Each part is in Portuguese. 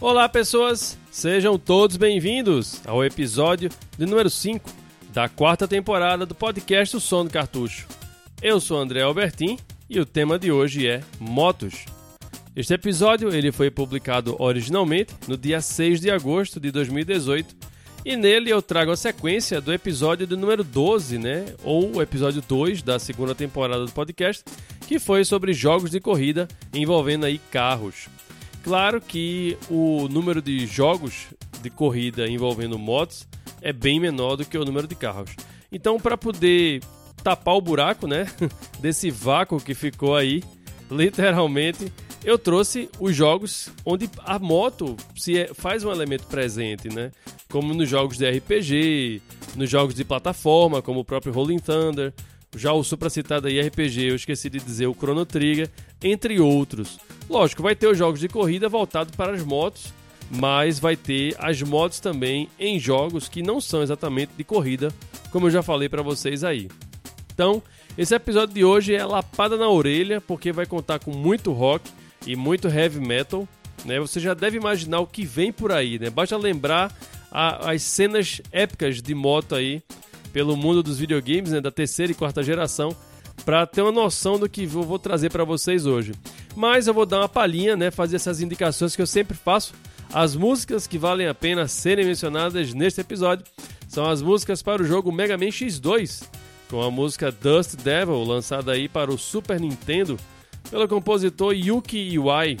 Olá, pessoas! Sejam todos bem-vindos ao episódio de número 5 da quarta temporada do podcast O Som do Cartucho. Eu sou André Albertin e o tema de hoje é motos. Este episódio ele foi publicado originalmente no dia 6 de agosto de 2018 e nele eu trago a sequência do episódio de número 12, né, ou o episódio 2 da segunda temporada do podcast, que foi sobre jogos de corrida envolvendo aí carros. Claro que o número de jogos de corrida envolvendo motos é bem menor do que o número de carros. Então, para poder tapar o buraco, né, desse vácuo que ficou aí, literalmente, eu trouxe os jogos onde a moto se é, faz um elemento presente, né? Como nos jogos de RPG, nos jogos de plataforma, como o próprio Rolling Thunder, já o supracitado aí RPG, eu esqueci de dizer o Chrono Trigger, entre outros. Lógico, vai ter os jogos de corrida voltados para as motos, mas vai ter as motos também em jogos que não são exatamente de corrida, como eu já falei para vocês aí. Então, esse episódio de hoje é lapada na orelha, porque vai contar com muito rock e muito heavy metal. Né? Você já deve imaginar o que vem por aí, né? Basta lembrar a, as cenas épicas de moto aí pelo mundo dos videogames, né? da terceira e quarta geração, para ter uma noção do que eu vou trazer para vocês hoje. Mas eu vou dar uma palhinha, né, fazer essas indicações que eu sempre faço. As músicas que valem a pena serem mencionadas neste episódio são as músicas para o jogo Mega Man X2, com a música Dust Devil, lançada aí para o Super Nintendo pelo compositor Yuki Iwai.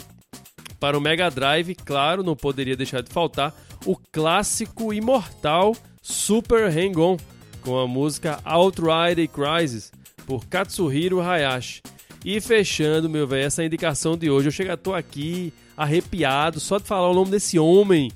Para o Mega Drive, claro, não poderia deixar de faltar o clássico imortal Super Hang-On, com a música Outrider Crisis, por Katsuhiro Hayashi. E fechando, meu velho, essa indicação de hoje, eu chego, tô aqui arrepiado só de falar o nome desse homem,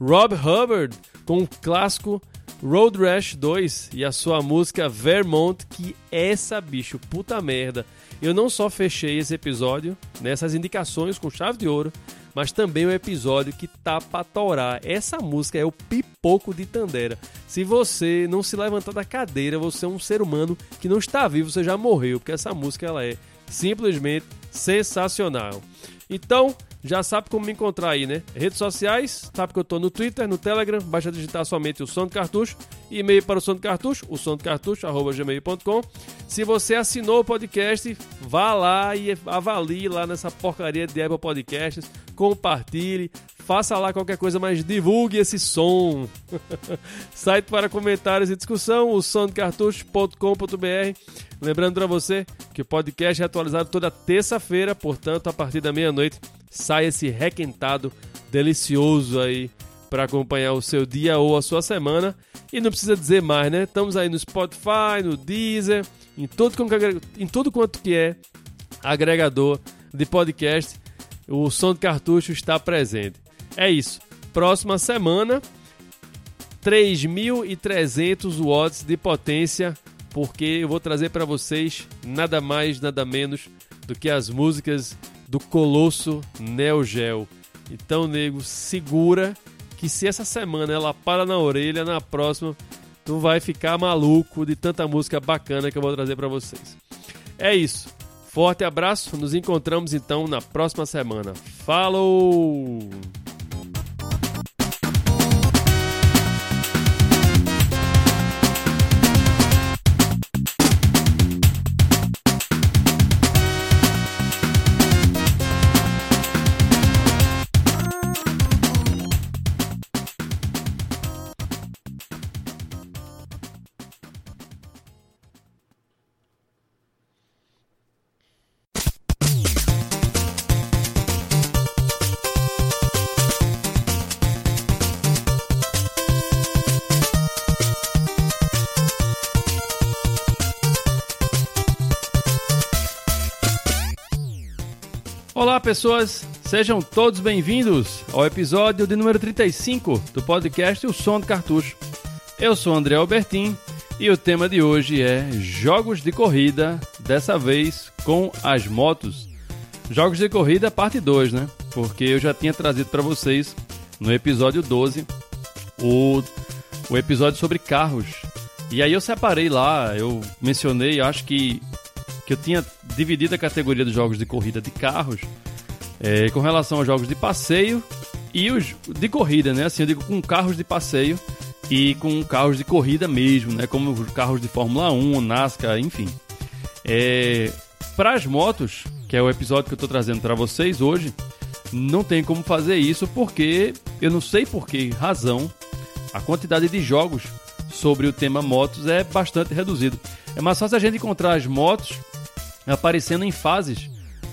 Rob Hubbard, com o clássico Road Rash 2 e a sua música Vermont, que essa bicho, puta merda. Eu não só fechei esse episódio nessas indicações com chave de ouro, mas também o episódio que tá pra torar. Essa música é o pipoco de Tandera. Se você não se levantar da cadeira, você é um ser humano que não está vivo, você já morreu, porque essa música ela é simplesmente sensacional. Então, já sabe como me encontrar aí, né? Redes sociais, sabe que eu tô no Twitter, no Telegram, basta digitar somente o som do cartucho, e-mail para o som do cartucho, o som do cartucho, arroba gmail.com. Se você assinou o podcast, vá lá e avalie lá nessa porcaria de Apple Podcasts, compartilhe, faça lá qualquer coisa, mas divulgue esse som. Site para comentários e discussão, o somdocartucho.com.br. Lembrando para você que o podcast é atualizado toda terça-feira, portanto, a partir da meia-noite, sai esse requentado delicioso aí para acompanhar o seu dia ou a sua semana. E não precisa dizer mais, né? Estamos aí no Spotify, no Deezer, em tudo, em tudo quanto que é agregador de podcast. O som do cartucho está presente. É isso. Próxima semana, 3.300 watts de potência, porque eu vou trazer para vocês nada mais, nada menos do que as músicas do Colosso Neo Geo. Então, nego, segura que se essa semana ela para na orelha, na próxima tu vai ficar maluco de tanta música bacana que eu vou trazer para vocês. É isso. Forte abraço, nos encontramos então na próxima semana. Falou! Olá, pessoas, sejam todos bem-vindos ao episódio de número 35 do podcast O Som do Cartucho. Eu sou André Albertin e o tema de hoje é jogos de corrida, dessa vez com as motos. Jogos de corrida parte 2, né? Porque eu já tinha trazido para vocês no episódio 12 o, o episódio sobre carros. E aí eu separei lá, eu mencionei, acho que, que eu tinha dividido a categoria dos jogos de corrida de carros é, com relação aos jogos de passeio e os de corrida, né? Assim, eu digo com carros de passeio e com carros de corrida mesmo, né? Como os carros de Fórmula 1, NASCAR, enfim. É, para as motos, que é o episódio que eu estou trazendo para vocês hoje, não tem como fazer isso porque eu não sei por que razão a quantidade de jogos sobre o tema motos é bastante reduzido. É mais fácil a gente encontrar as motos aparecendo em fases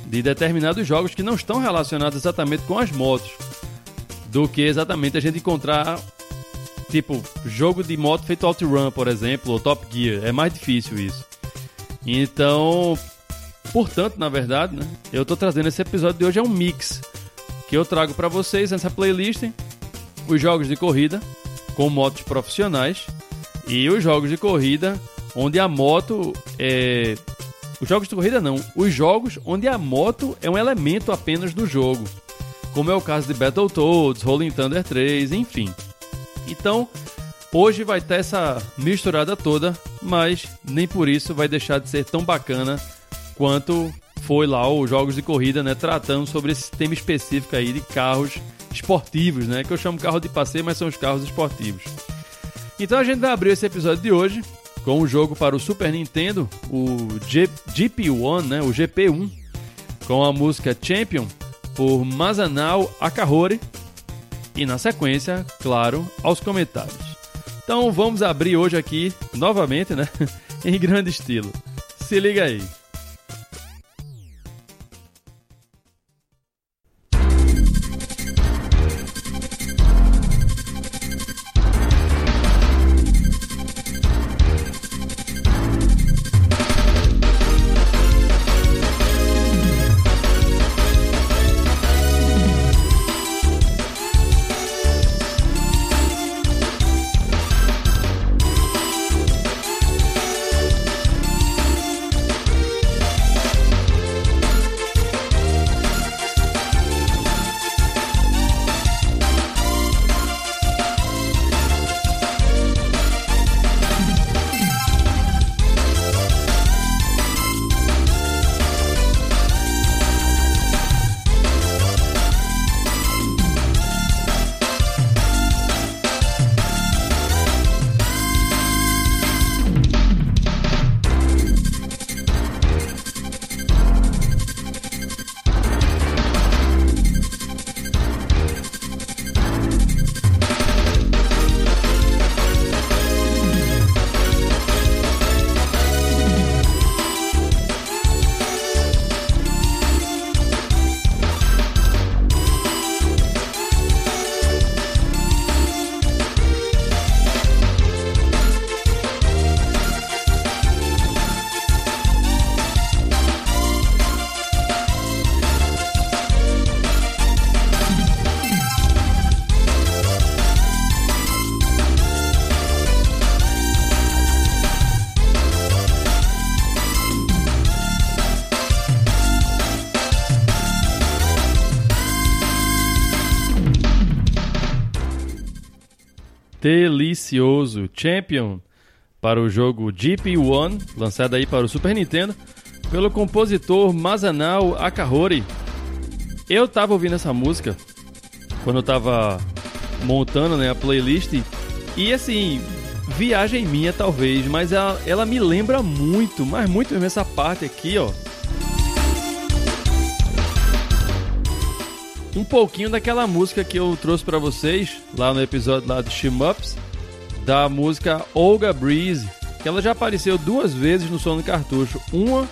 de determinados jogos que não estão relacionados exatamente com as motos do que exatamente a gente encontrar tipo jogo de moto feito OutRun, por exemplo, ou Top Gear. É mais difícil isso. Então, portanto, na verdade, né, eu estou trazendo esse episódio de hoje é um mix que eu trago para vocês nessa playlist os jogos de corrida com motos profissionais e os jogos de corrida onde a moto é os jogos de corrida não, os jogos onde a moto é um elemento apenas do jogo, como é o caso de Battletoads, Rolling Thunder 3, enfim. Então, hoje vai ter essa misturada toda, mas nem por isso vai deixar de ser tão bacana quanto foi lá os jogos de corrida, né, tratando sobre esse tema específico aí de carros esportivos, né, que eu chamo carro de passeio, mas são os carros esportivos. Então a gente vai abrir esse episódio de hoje com o jogo para o Super Nintendo, o G GP1, né, o GP1, com a música Champion por Masanao Akahori e na sequência, claro, aos comentários. Então vamos abrir hoje aqui novamente, né, em grande estilo. Se liga aí. Delicioso Champion para o jogo GP1, lançado aí para o Super Nintendo, pelo compositor Masanao Akahori. Eu tava ouvindo essa música quando eu tava montando né, a playlist e assim, viagem minha talvez, mas ela, ela me lembra muito, mas muito mesmo essa parte aqui, ó. um pouquinho daquela música que eu trouxe para vocês lá no episódio lá de Shimups, da música Olga Breeze, que ela já apareceu duas vezes no do cartucho. Uma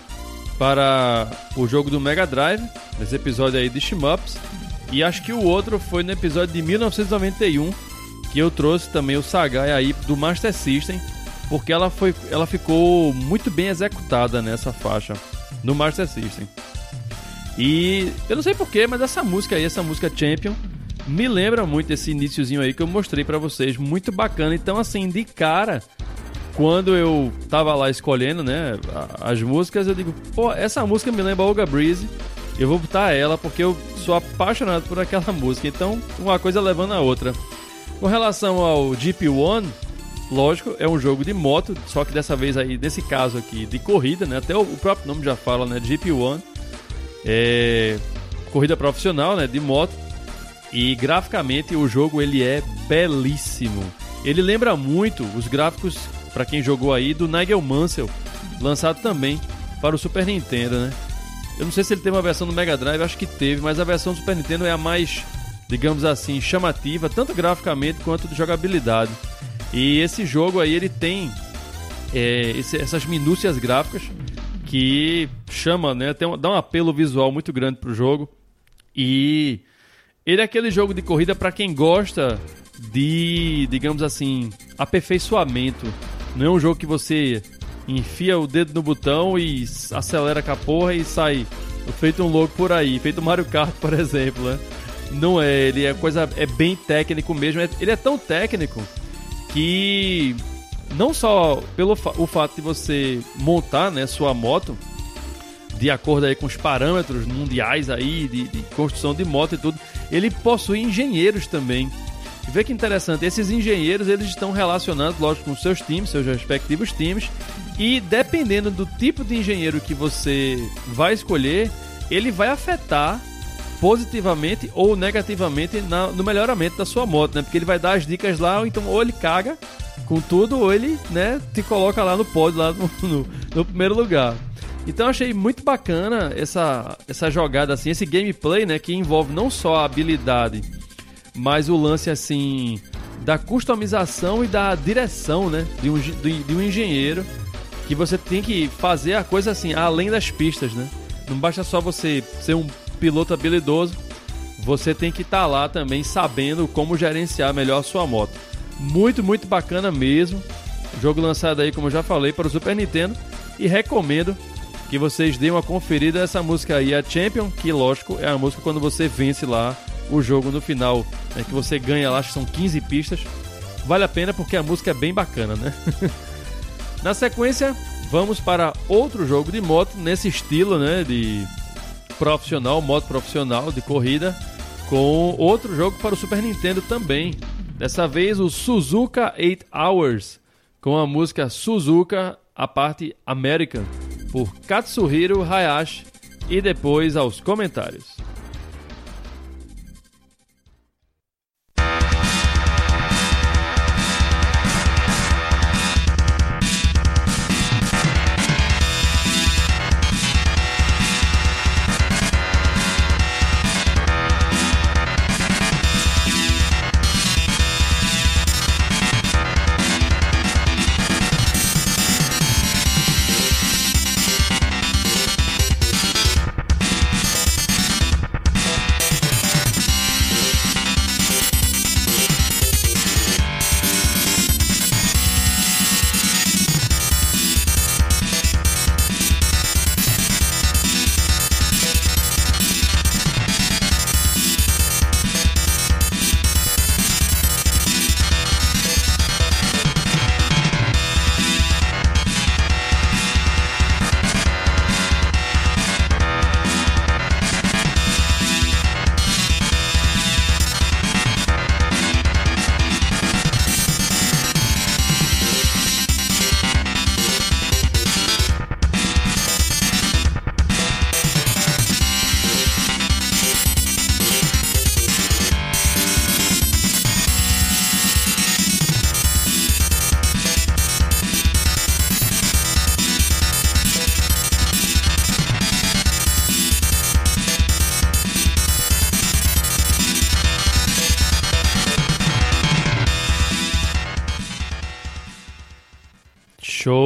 para o jogo do Mega Drive, nesse episódio aí de Shimups, e acho que o outro foi no episódio de 1991, que eu trouxe também o Sagai aí do Master System, porque ela, foi, ela ficou muito bem executada nessa faixa no Master System. E eu não sei porquê, mas essa música aí, essa música Champion, me lembra muito esse iníciozinho aí que eu mostrei para vocês, muito bacana. Então, assim, de cara, quando eu tava lá escolhendo, né, as músicas, eu digo, pô, essa música me lembra Olga Breeze. eu vou botar ela porque eu sou apaixonado por aquela música. Então, uma coisa levando a outra. Com relação ao GP1, lógico, é um jogo de moto, só que dessa vez aí, nesse caso aqui, de corrida, né? Até o próprio nome já fala, né? GP1. É corrida profissional, né? De moto. E graficamente o jogo ele é belíssimo. Ele lembra muito os gráficos, para quem jogou aí, do Nigel Mansell, lançado também para o Super Nintendo, né? Eu não sei se ele teve uma versão do Mega Drive, acho que teve, mas a versão do Super Nintendo é a mais, digamos assim, chamativa, tanto graficamente quanto de jogabilidade. E esse jogo aí ele tem é, esse, essas minúcias gráficas que chama, né? Tem dá um apelo visual muito grande pro jogo. E ele é aquele jogo de corrida para quem gosta de, digamos assim, aperfeiçoamento. Não é um jogo que você enfia o dedo no botão e acelera com a porra e sai feito um louco por aí, feito Mario Kart, por exemplo, né? Não é, ele é coisa é bem técnico mesmo. É, ele é tão técnico que não só pelo fa o fato de você montar, né, sua moto de acordo aí com os parâmetros mundiais aí de, de construção de moto e tudo, ele possui engenheiros também Vê que interessante, esses engenheiros eles estão relacionados, lógico, com seus times, seus respectivos times, e dependendo do tipo de engenheiro que você vai escolher, ele vai afetar positivamente ou negativamente na, no melhoramento da sua moto, né? Porque ele vai dar as dicas lá, ou então ou ele caga com tudo, ou ele, né, te coloca lá no pódio, lá no, no, no primeiro lugar. Então achei muito bacana essa, essa jogada assim, esse gameplay, né, que envolve não só a habilidade mas o lance assim da customização e da direção, né, de um, de um engenheiro que você tem que fazer a coisa assim além das pistas, né? Não basta só você ser um piloto habilidoso, você tem que estar tá lá também sabendo como gerenciar melhor a sua moto. Muito, muito bacana mesmo. Jogo lançado aí, como eu já falei, para o Super Nintendo e recomendo que vocês deem uma conferida nessa música aí, a Champion, que lógico é a música quando você vence lá o jogo no final, né, que você ganha lá, acho que são 15 pistas. Vale a pena porque a música é bem bacana, né? Na sequência, vamos para outro jogo de moto nesse estilo, né, de profissional, moto profissional de corrida, com outro jogo para o Super Nintendo também. Dessa vez o Suzuka 8 Hours, com a música Suzuka, a parte American, por Katsuhiro Hayashi, e depois aos comentários.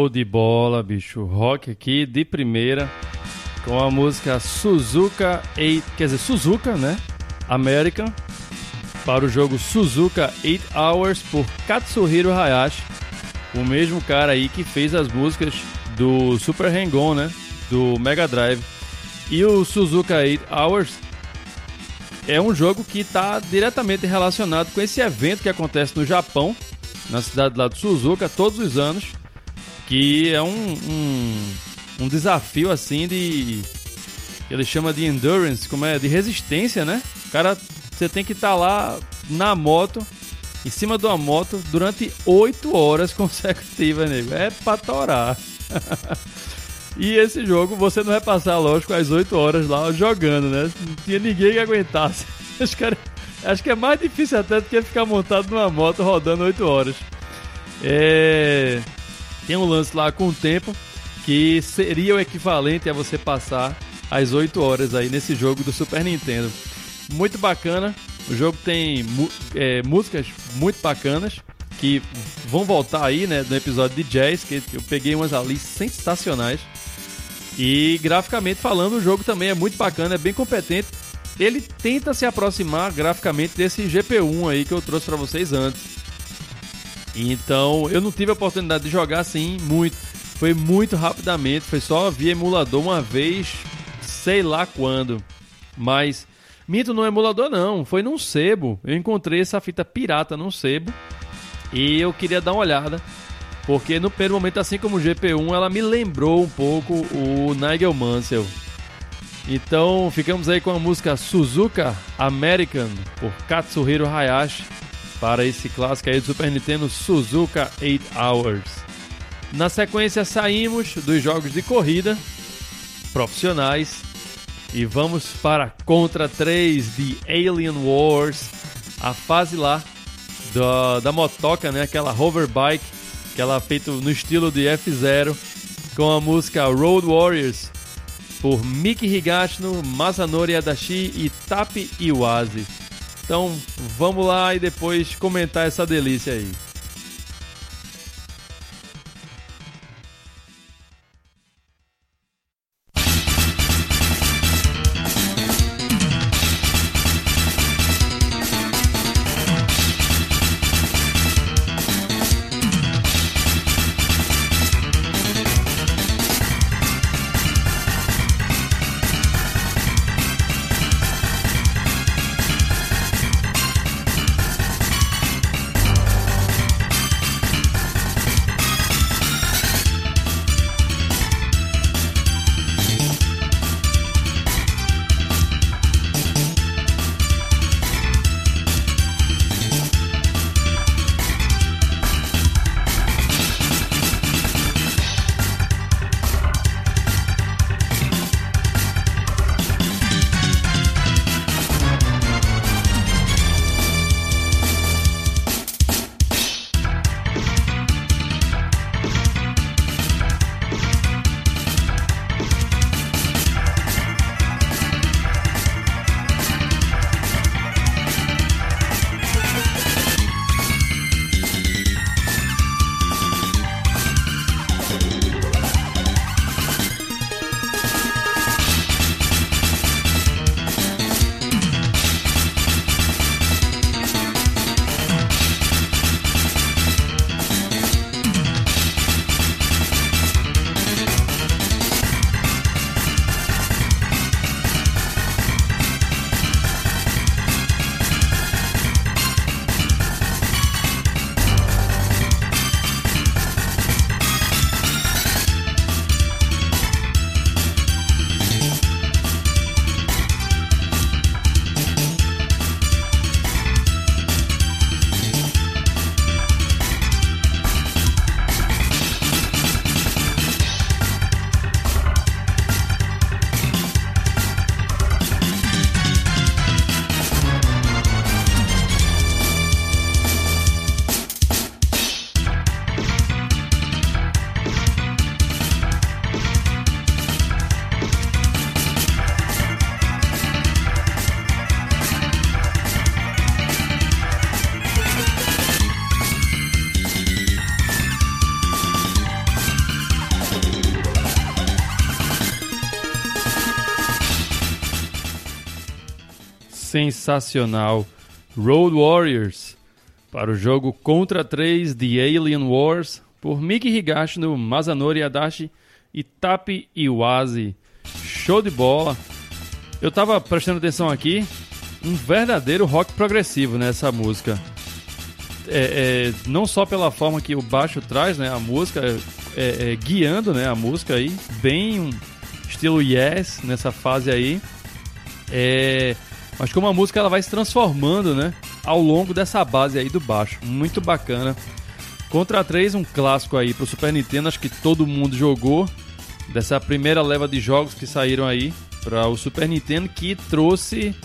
De bola, bicho. Rock aqui de primeira com a música Suzuka 8, quer dizer, Suzuka, né? American para o jogo Suzuka 8 Hours por Katsuhiro Hayashi, o mesmo cara aí que fez as músicas do Super Hang-On, né? Do Mega Drive. E o Suzuka 8 Hours é um jogo que está diretamente relacionado com esse evento que acontece no Japão, na cidade lá do Suzuka, todos os anos, que é um, um, um desafio assim de ele chama de endurance, como é, de resistência, né? O cara, você tem que estar tá lá na moto, em cima de uma moto, durante 8 horas consecutivas, nego. É pra torar. e esse jogo, você não vai passar, lógico, as 8 horas lá jogando, né? Não tinha ninguém que aguentasse. Os caras Acho que é mais difícil até do que ficar montado numa moto rodando 8 horas. É... Tem um lance lá com o tempo que seria o equivalente a você passar as 8 horas aí nesse jogo do Super Nintendo. Muito bacana. O jogo tem é, músicas muito bacanas que vão voltar aí, né, no episódio de jazz, que eu peguei umas ali sensacionais. E graficamente falando, o jogo também é muito bacana, é bem competente ele tenta se aproximar graficamente desse GP1 aí que eu trouxe para vocês antes. Então, eu não tive a oportunidade de jogar assim muito. Foi muito rapidamente, foi só via emulador uma vez, sei lá quando. Mas Minto no emulador não, foi num sebo. Eu encontrei essa fita pirata num sebo e eu queria dar uma olhada. Porque no primeiro momento, assim como o GP1, ela me lembrou um pouco o Nigel Mansell. Então ficamos aí com a música Suzuka American por Katsuhiro Hayashi para esse clássico aí do Super Nintendo Suzuka 8 Hours. Na sequência saímos dos jogos de corrida profissionais e vamos para Contra 3 de Alien Wars, a fase lá da, da motoca, né? aquela hoverbike, aquela feita no estilo de F0 com a música Road Warriors por Miki Higashino, Masanori Adachi e Tapi Iwase. Então vamos lá e depois comentar essa delícia aí. Sensacional Road Warriors para o jogo Contra 3 de Alien Wars por Miki Higashino, Masanori Adachi e Tapi Iwase. Show de bola! Eu tava prestando atenção aqui, um verdadeiro rock progressivo nessa música. É, é, não só pela forma que o baixo traz, né, a música, é, é guiando, né, a música aí, bem estilo Yes nessa fase aí. É, mas como a música ela vai se transformando, né? Ao longo dessa base aí do baixo. Muito bacana. Contra 3, um clássico aí pro Super Nintendo, acho que todo mundo jogou. Dessa primeira leva de jogos que saíram aí para o Super Nintendo, que trouxe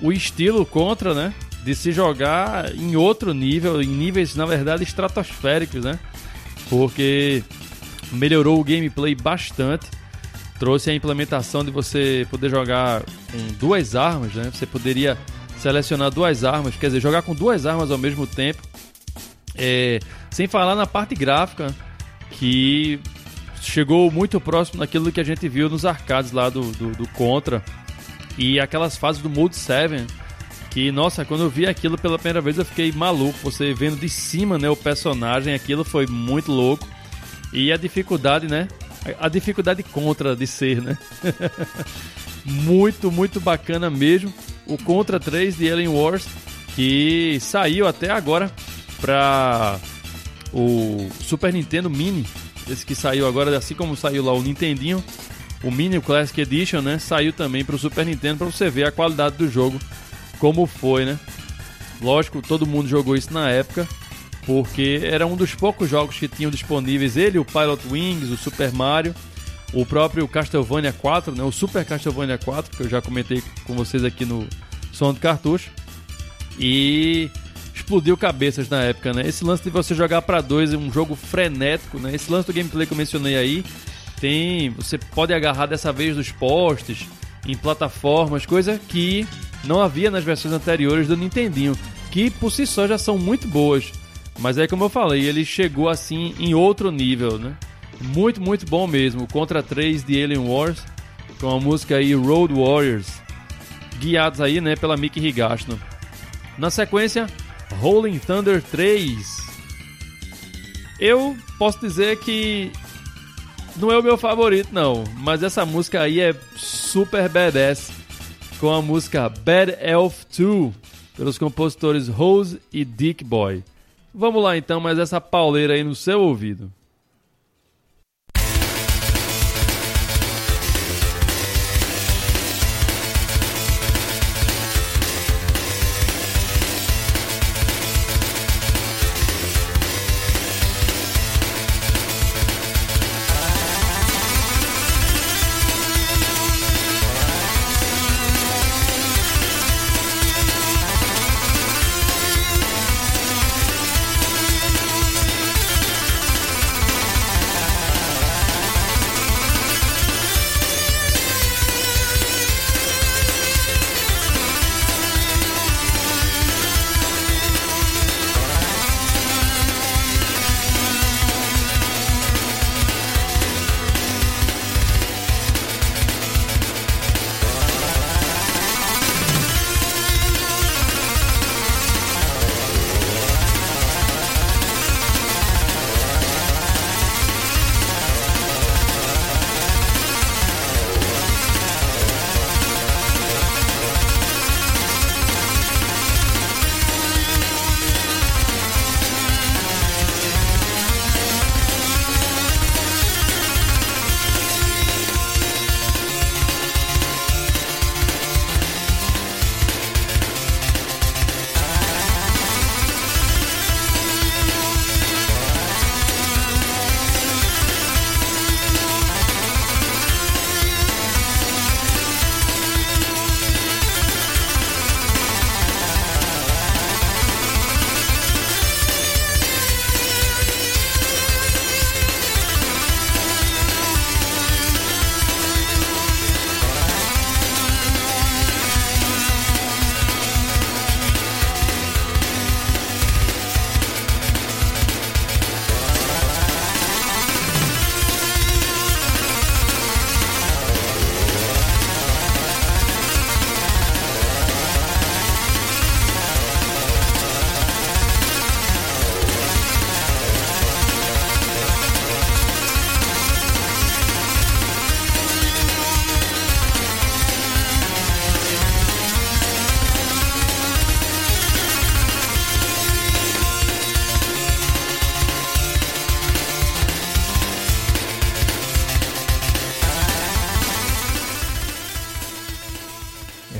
o estilo contra, né? De se jogar em outro nível, em níveis, na verdade, estratosféricos, né? Porque melhorou o gameplay bastante. Trouxe a implementação de você poder jogar com duas armas, né? Você poderia selecionar duas armas, quer dizer, jogar com duas armas ao mesmo tempo. É, sem falar na parte gráfica, que chegou muito próximo daquilo que a gente viu nos arcades lá do, do, do Contra. E aquelas fases do Mode 7, que, nossa, quando eu vi aquilo pela primeira vez eu fiquei maluco. Você vendo de cima né, o personagem, aquilo foi muito louco. E a dificuldade, né? A dificuldade contra de ser, né? muito, muito bacana mesmo. O Contra 3 de Alien Wars, que saiu até agora para o Super Nintendo Mini. Esse que saiu agora, assim como saiu lá o Nintendinho, o Mini Classic Edition, né? Saiu também para o Super Nintendo para você ver a qualidade do jogo como foi, né? Lógico, todo mundo jogou isso na época, porque era um dos poucos jogos que tinham disponíveis ele, o Pilot Wings, o Super Mario, o próprio Castlevania 4, né? O Super Castlevania 4, que eu já comentei com vocês aqui no Som do Cartucho. E explodiu cabeças na época, né? Esse lance de você jogar para dois é um jogo frenético, né? Esse lance do gameplay que eu mencionei aí, tem, você pode agarrar dessa vez nos postes, em plataformas, coisa que não havia nas versões anteriores do Nintendinho, que por si só já são muito boas. Mas aí, como eu falei, ele chegou assim em outro nível, né? Muito, muito bom mesmo. Contra 3 de Alien Wars, com a música aí Road Warriors, guiados aí, né, pela Mickey Higashino. Na sequência, Rolling Thunder 3. Eu posso dizer que não é o meu favorito, não, mas essa música aí é super badass com a música Bad Elf 2 pelos compositores Rose e Dick Boy. Vamos lá então, mas essa pauleira aí no seu ouvido.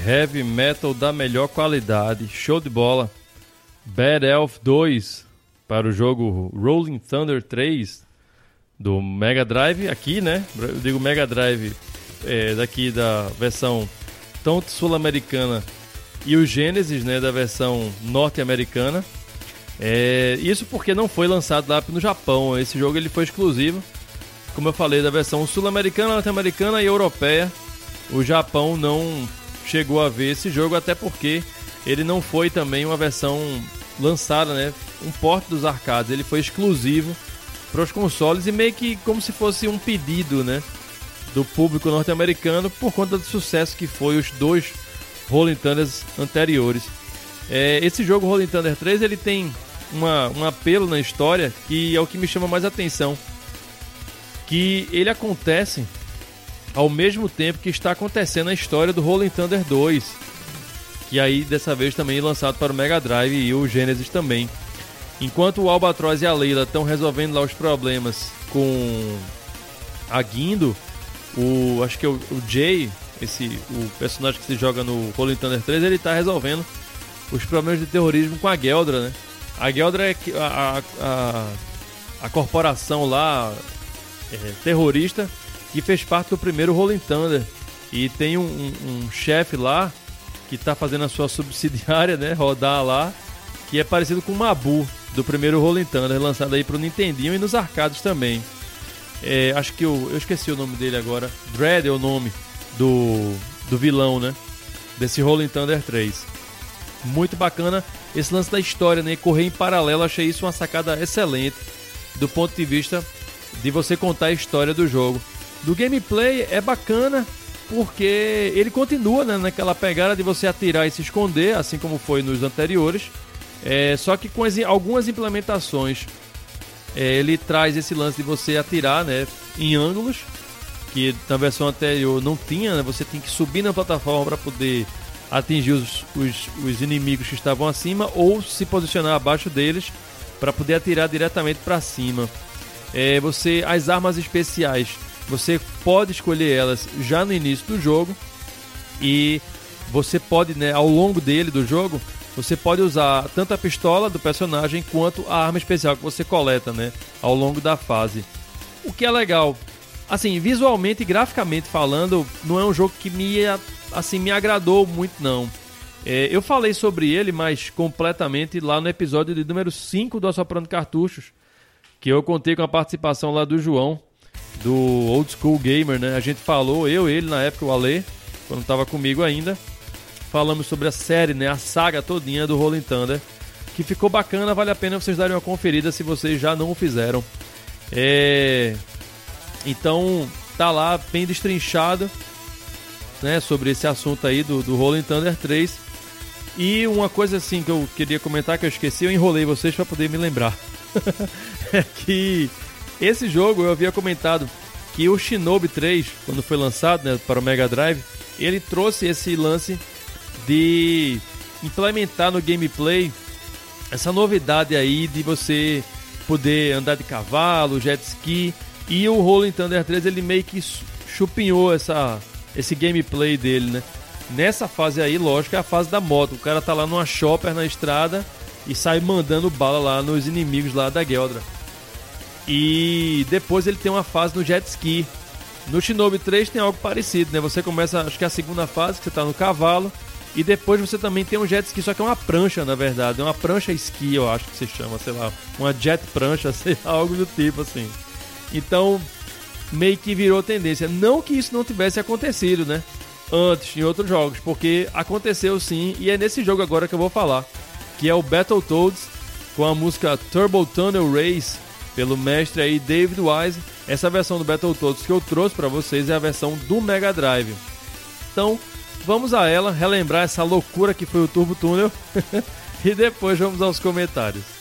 Heavy metal da melhor qualidade. Show de bola. Bad Elf 2 para o jogo Rolling Thunder 3 do Mega Drive aqui, né? Eu digo Mega Drive é, daqui da versão tanto sul-americana e o Genesis, né, da versão norte-americana. É, isso porque não foi lançado lá no Japão. Esse jogo ele foi exclusivo, como eu falei, da versão sul-americana, norte-americana e europeia. O Japão não chegou a ver esse jogo, até porque ele não foi também uma versão lançada, né? Um porte dos arcades. Ele foi exclusivo para os consoles e meio que como se fosse um pedido, né? Do público norte-americano por conta do sucesso que foi os dois Rolling Thunders anteriores. É, esse jogo Rolling Thunder 3 ele tem uma, um apelo na história que é o que me chama mais atenção. Que ele acontece ao mesmo tempo que está acontecendo a história do Rolling Thunder 2, que aí dessa vez também é lançado para o Mega Drive e o Genesis também. Enquanto o Albatross e a Leila estão resolvendo lá os problemas com a Guindo, o acho que é o, o Jay, esse o personagem que se joga no Rolling Thunder 3, ele está resolvendo os problemas de terrorismo com a Geldra, né? A Geldra é a, a, a corporação lá é, terrorista que fez parte do primeiro Rolling Thunder. E tem um, um, um chefe lá que está fazendo a sua subsidiária, né, rodar lá, que é parecido com o Mabu do primeiro Rolling Thunder, lançado aí para o Nintendinho e nos arcades também. É, acho que eu, eu esqueci o nome dele agora. Dread é o nome do, do vilão, né? Desse Rolling Thunder 3. Muito bacana esse lance da história, né? Correr em paralelo, achei isso uma sacada excelente do ponto de vista de você contar a história do jogo. Do gameplay é bacana porque ele continua né, naquela pegada de você atirar e se esconder, assim como foi nos anteriores. É, só que com as, algumas implementações é, ele traz esse lance de você atirar né, em ângulos, que na versão anterior não tinha, né, você tem que subir na plataforma para poder atingir os, os, os, inimigos que estavam acima ou se posicionar abaixo deles para poder atirar diretamente para cima. É, você as armas especiais você pode escolher elas já no início do jogo e você pode, né, ao longo dele do jogo, você pode usar tanto a pistola do personagem quanto a arma especial que você coleta, né, ao longo da fase. O que é legal. Assim, visualmente e graficamente falando, não é um jogo que me assim me agradou muito não. É, eu falei sobre ele, mas completamente lá no episódio de número 5 do Assoprando Cartuchos, que eu contei com a participação lá do João, do Old School Gamer, né? A gente falou, eu, ele, na época, o Ale, quando estava comigo ainda, falamos sobre a série, né? A saga todinha do Rolling Thunder, que ficou bacana, vale a pena vocês darem uma conferida se vocês já não o fizeram. É... Então, tá lá bem destrinchado, né? Sobre esse assunto aí do, do Rolling Thunder 3. E uma coisa assim que eu queria comentar que eu esqueci, eu enrolei vocês para poder me lembrar. é que esse jogo eu havia comentado que o Shinobi 3, quando foi lançado né, para o Mega Drive, ele trouxe esse lance de implementar no gameplay essa novidade aí de você poder andar de cavalo, jet ski. E o Rolling Thunder 3 ele meio que chupinhou essa, esse gameplay dele, né? Nessa fase aí, lógico, é a fase da moto. O cara tá lá numa shopper na estrada e sai mandando bala lá nos inimigos lá da Geldra. E depois ele tem uma fase no jet ski. No Shinobi 3 tem algo parecido, né? Você começa, acho que é a segunda fase, que você está no cavalo. E depois você também tem um jet ski, só que é uma prancha, na verdade. É uma prancha ski, eu acho que se chama, sei lá. Uma jet prancha, sei lá, algo do tipo assim. Então, meio que virou tendência. Não que isso não tivesse acontecido, né? Antes, em outros jogos, porque aconteceu sim, e é nesse jogo agora que eu vou falar. Que é o Battletoads, com a música Turbo Tunnel Race pelo mestre aí David Wise. Essa versão do Battletoads que eu trouxe para vocês é a versão do Mega Drive. Então, vamos a ela, relembrar essa loucura que foi o Turbo Tunnel e depois vamos aos comentários.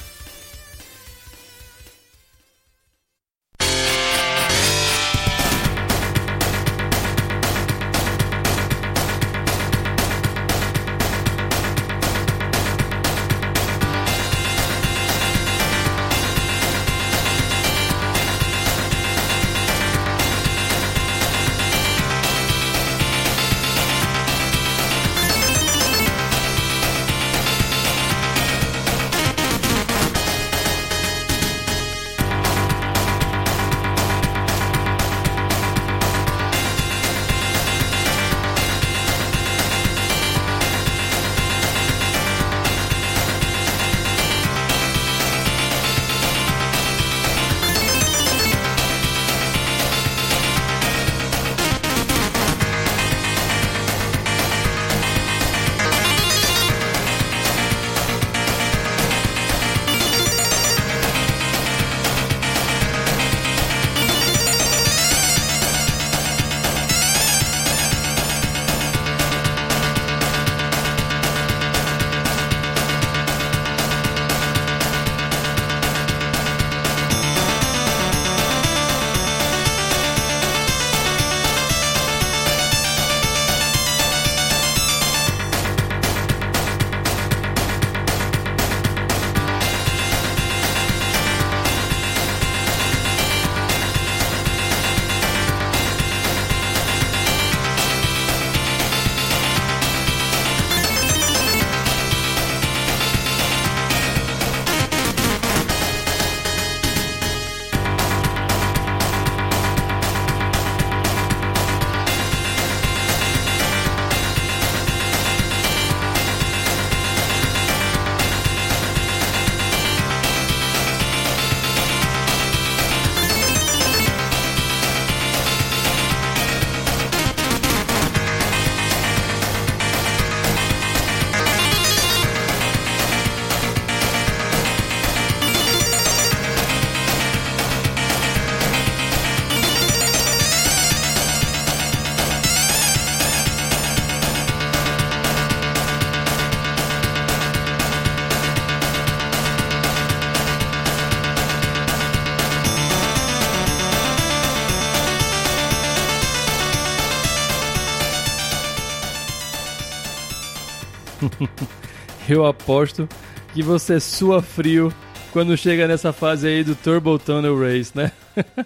Eu aposto que você sua frio quando chega nessa fase aí do Turbo Tunnel Race, né?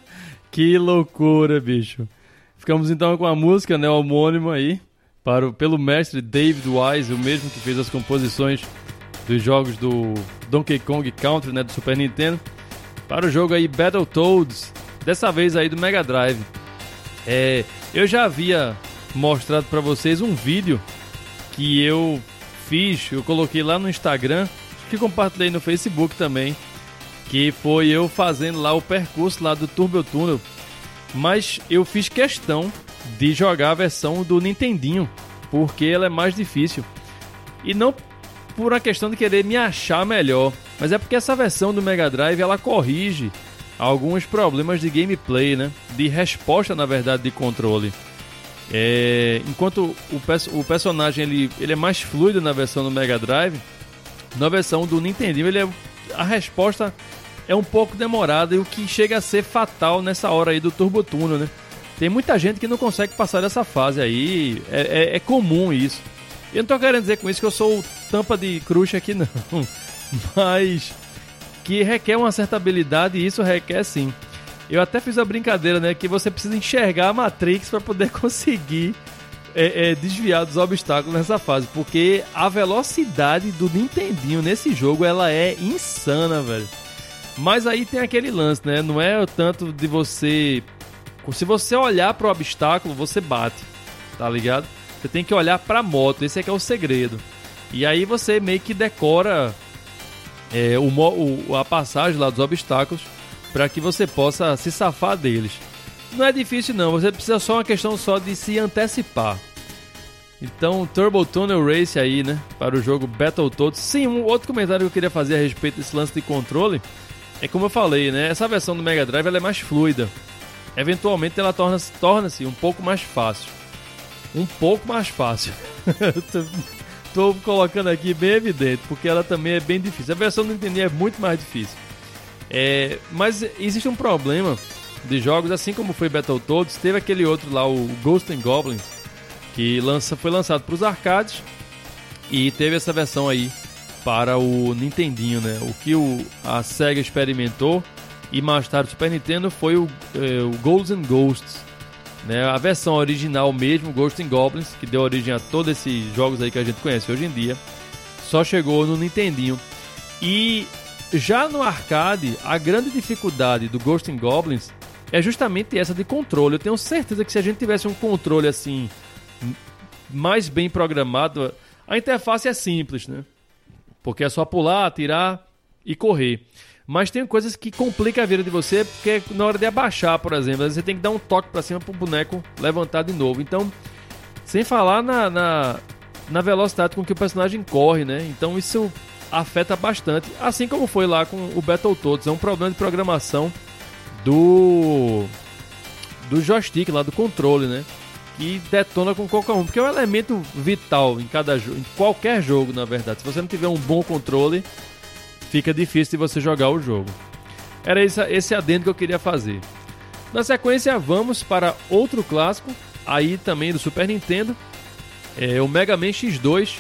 que loucura, bicho. Ficamos então com a música, né, homônima aí, para o, pelo mestre David Wise, o mesmo que fez as composições dos jogos do Donkey Kong Country, né, do Super Nintendo, para o jogo aí Battletoads, dessa vez aí do Mega Drive. É, eu já havia mostrado para vocês um vídeo que eu fiz, eu coloquei lá no Instagram, que compartilhei no Facebook também, que foi eu fazendo lá o percurso lá do Turbo Tunnel, mas eu fiz questão de jogar a versão do Nintendinho, porque ela é mais difícil. E não por uma questão de querer me achar melhor, mas é porque essa versão do Mega Drive ela corrige alguns problemas de gameplay, né? De resposta, na verdade, de controle. É, enquanto o, o, personagem ele, ele é mais fluido na versão do Mega Drive, na versão do Nintendo ele é, a resposta é um pouco demorada e o que chega a ser fatal nessa hora aí do Turbo Tunnel, né? Tem muita gente que não consegue passar dessa fase aí, é, é, é comum isso. Eu não tô querendo dizer com isso que eu sou tampa de crush aqui, não. Mas que requer uma certa habilidade e isso requer sim. Eu até fiz a brincadeira, né? Que você precisa enxergar a Matrix para poder conseguir é, é, desviar dos obstáculos nessa fase. Porque a velocidade do Nintendinho nesse jogo ela é insana, velho. Mas aí tem aquele lance, né? Não é o tanto de você. Se você olhar para o obstáculo, você bate, tá ligado? Você tem que olhar para a moto, esse é que é o segredo. E aí você meio que decora é, o, o, a passagem lá dos obstáculos para que você possa se safar deles. Não é difícil não, você precisa só uma questão só de se antecipar. Então, Turbo Tunnel Race aí, né, para o jogo Battletoads. Sim, um outro comentário que eu queria fazer a respeito desse lance de controle é como eu falei, né, essa versão do Mega Drive ela é mais fluida. Eventualmente ela torna-se torna um pouco mais fácil. Um pouco mais fácil. Estou colocando aqui bem evidente, porque ela também é bem difícil. A versão do Nintendo é muito mais difícil. É, mas existe um problema de jogos, assim como foi Battletoads, teve aquele outro lá, o Ghost and Goblins, que lança, foi lançado para os arcades e teve essa versão aí para o Nintendinho, né? O que o, a Sega experimentou e mais tarde o Super Nintendo foi o, é, o Ghosts né? A versão original mesmo, Ghosts and Goblins, que deu origem a todos esses jogos aí que a gente conhece hoje em dia, só chegou no Nintendinho. E já no arcade, a grande dificuldade do Ghosts and Goblins é justamente essa de controle. Eu tenho certeza que se a gente tivesse um controle assim mais bem programado, a interface é simples, né? Porque é só pular, atirar e correr. Mas tem coisas que complicam a vida de você, porque na hora de abaixar, por exemplo, você tem que dar um toque para cima para o boneco levantar de novo. Então, sem falar na, na, na, velocidade com que o personagem corre, né? Então isso afeta bastante. Assim como foi lá com o Battletoads. É um problema de programação do, do joystick lá, do controle, né? Que detona com qualquer um. Porque é um elemento vital em, cada, em qualquer jogo, na verdade. Se você não tiver um bom controle fica difícil de você jogar o jogo. Era esse, esse adendo que eu queria fazer. Na sequência, vamos para outro clássico, aí também do Super Nintendo, é o Mega Man X2,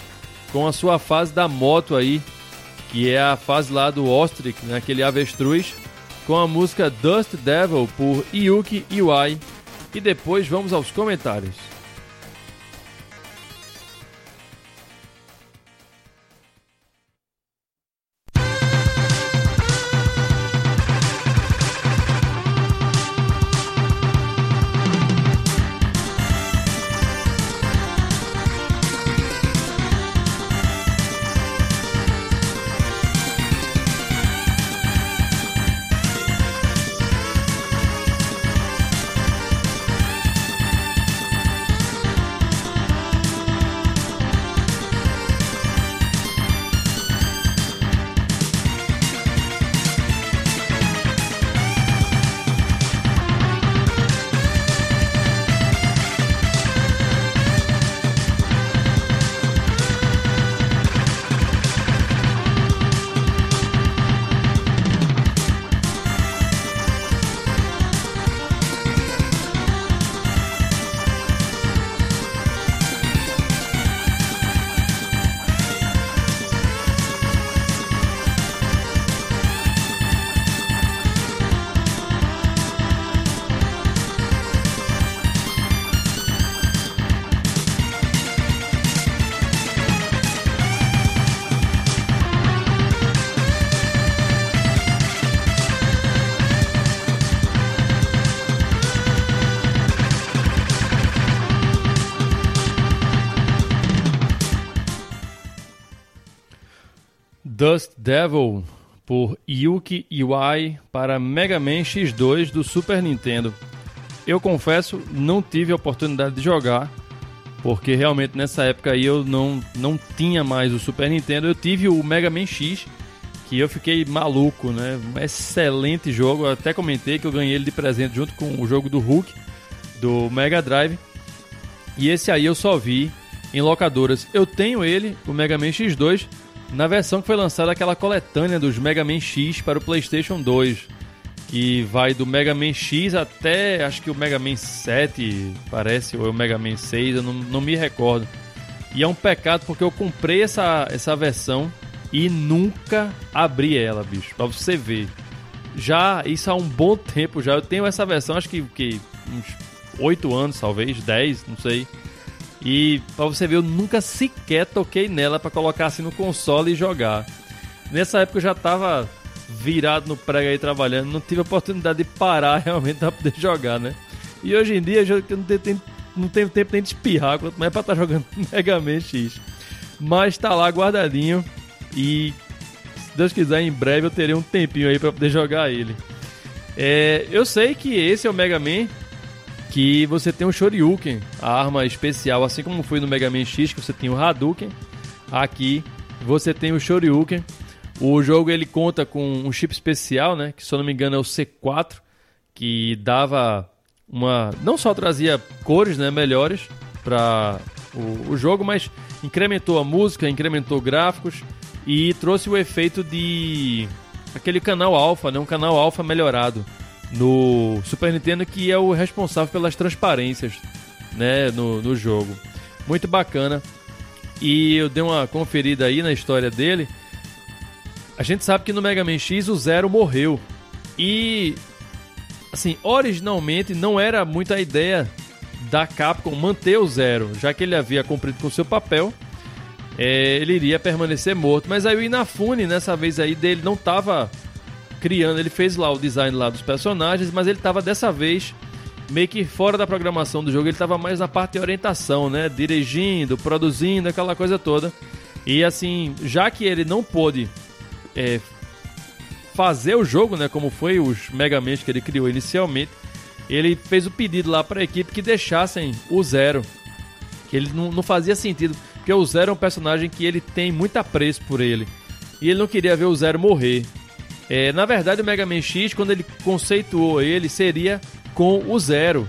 com a sua fase da moto aí, que é a fase lá do Ostrich, né, aquele avestruz, com a música Dust Devil por Yuki Iwai. E depois vamos aos comentários. Devil por Yuki Iwai para Mega Man X2 do Super Nintendo. Eu confesso, não tive a oportunidade de jogar, porque realmente nessa época aí eu não, não tinha mais o Super Nintendo, eu tive o Mega Man X, que eu fiquei maluco, né? Um excelente jogo, eu até comentei que eu ganhei ele de presente junto com o jogo do Hulk, do Mega Drive. E esse aí eu só vi em locadoras. Eu tenho ele, o Mega Man X2, na versão que foi lançada aquela coletânea dos Mega Man X para o PlayStation 2, que vai do Mega Man X até acho que o Mega Man 7, parece, ou é o Mega Man 6, eu não, não me recordo. E é um pecado porque eu comprei essa, essa versão e nunca abri ela, bicho, pra você ver. Já, isso há um bom tempo já. Eu tenho essa versão, acho que, que uns 8 anos, talvez, 10, não sei. E pra você ver, eu nunca sequer toquei nela para colocar assim no console e jogar. Nessa época eu já tava virado no prego aí trabalhando, não tive a oportunidade de parar realmente pra poder jogar, né? E hoje em dia eu não tenho, não tenho tempo nem de espirrar, quanto mais pra estar tá jogando Mega Man X. Mas tá lá guardadinho e se Deus quiser, em breve eu terei um tempinho aí para poder jogar ele. É, eu sei que esse é o Mega Man que você tem o Shoryuken, a arma especial, assim como foi no Mega Man X, que você tem o Hadouken. Aqui você tem o Shoryuken. O jogo ele conta com um chip especial, né, que se eu não me engano é o C4, que dava uma não só trazia cores, né, melhores para o, o jogo, mas incrementou a música, incrementou gráficos e trouxe o efeito de aquele canal alfa, né, um canal alfa melhorado no Super Nintendo, que é o responsável pelas transparências né, no, no jogo. Muito bacana. E eu dei uma conferida aí na história dele. A gente sabe que no Mega Man X o Zero morreu. E, assim, originalmente não era muita ideia da Capcom manter o Zero, já que ele havia cumprido com seu papel. É, ele iria permanecer morto. Mas aí o Inafune, nessa vez aí, dele não estava criando, ele fez lá o design lá dos personagens, mas ele estava dessa vez meio que fora da programação do jogo, ele estava mais na parte de orientação, né? Dirigindo, produzindo, aquela coisa toda. E assim, já que ele não pôde é, fazer o jogo, né? Como foi os Mega Man que ele criou inicialmente, ele fez o pedido lá para a equipe que deixassem o Zero. Que ele não, não fazia sentido, porque o Zero é um personagem que ele tem muito apreço por ele. E ele não queria ver o Zero morrer. É, na verdade, o Mega Man X, quando ele conceituou ele, seria com o Zero.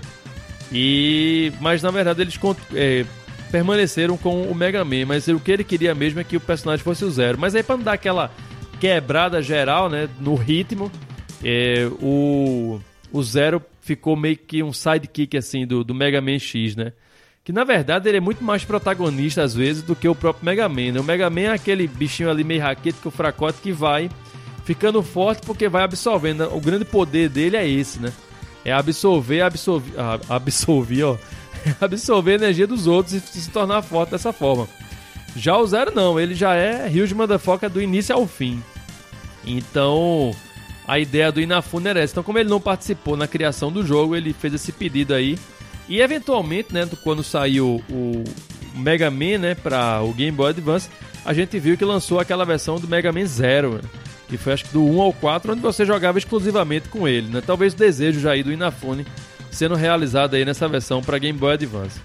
E, mas na verdade eles é, permaneceram com o Mega Man. Mas o que ele queria mesmo é que o personagem fosse o Zero. Mas aí para não dar aquela quebrada geral, né, no ritmo, é, o, o Zero ficou meio que um sidekick assim do, do Mega Man X, né? Que na verdade ele é muito mais protagonista às vezes do que o próprio Mega Man. Né? O Mega Man é aquele bichinho ali meio raquete, o fracote que vai ficando forte porque vai absorvendo. O grande poder dele é esse, né? É absorver, absorver, absorver, ó. absorver a energia dos outros e se tornar forte dessa forma. Já o Zero não, ele já é Huge Motherfucker do início ao fim. Então, a ideia do Inafune era essa. Então, como ele não participou na criação do jogo, ele fez esse pedido aí. E eventualmente, né, quando saiu o Mega Man, né, para o Game Boy Advance, a gente viu que lançou aquela versão do Mega Man Zero. Né? Que foi acho que do 1 ao 4, onde você jogava exclusivamente com ele, né? Talvez o desejo já aí do Inafune sendo realizado aí nessa versão para Game Boy Advance.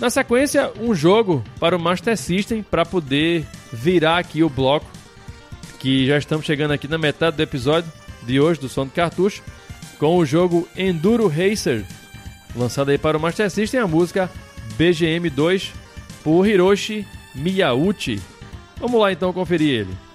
Na sequência, um jogo para o Master System para poder virar aqui o bloco, que já estamos chegando aqui na metade do episódio de hoje do Som do Cartucho, com o jogo Enduro Racer, lançado aí para o Master System, a música BGM 2 por Hiroshi Miyauchi. Vamos lá então conferir ele.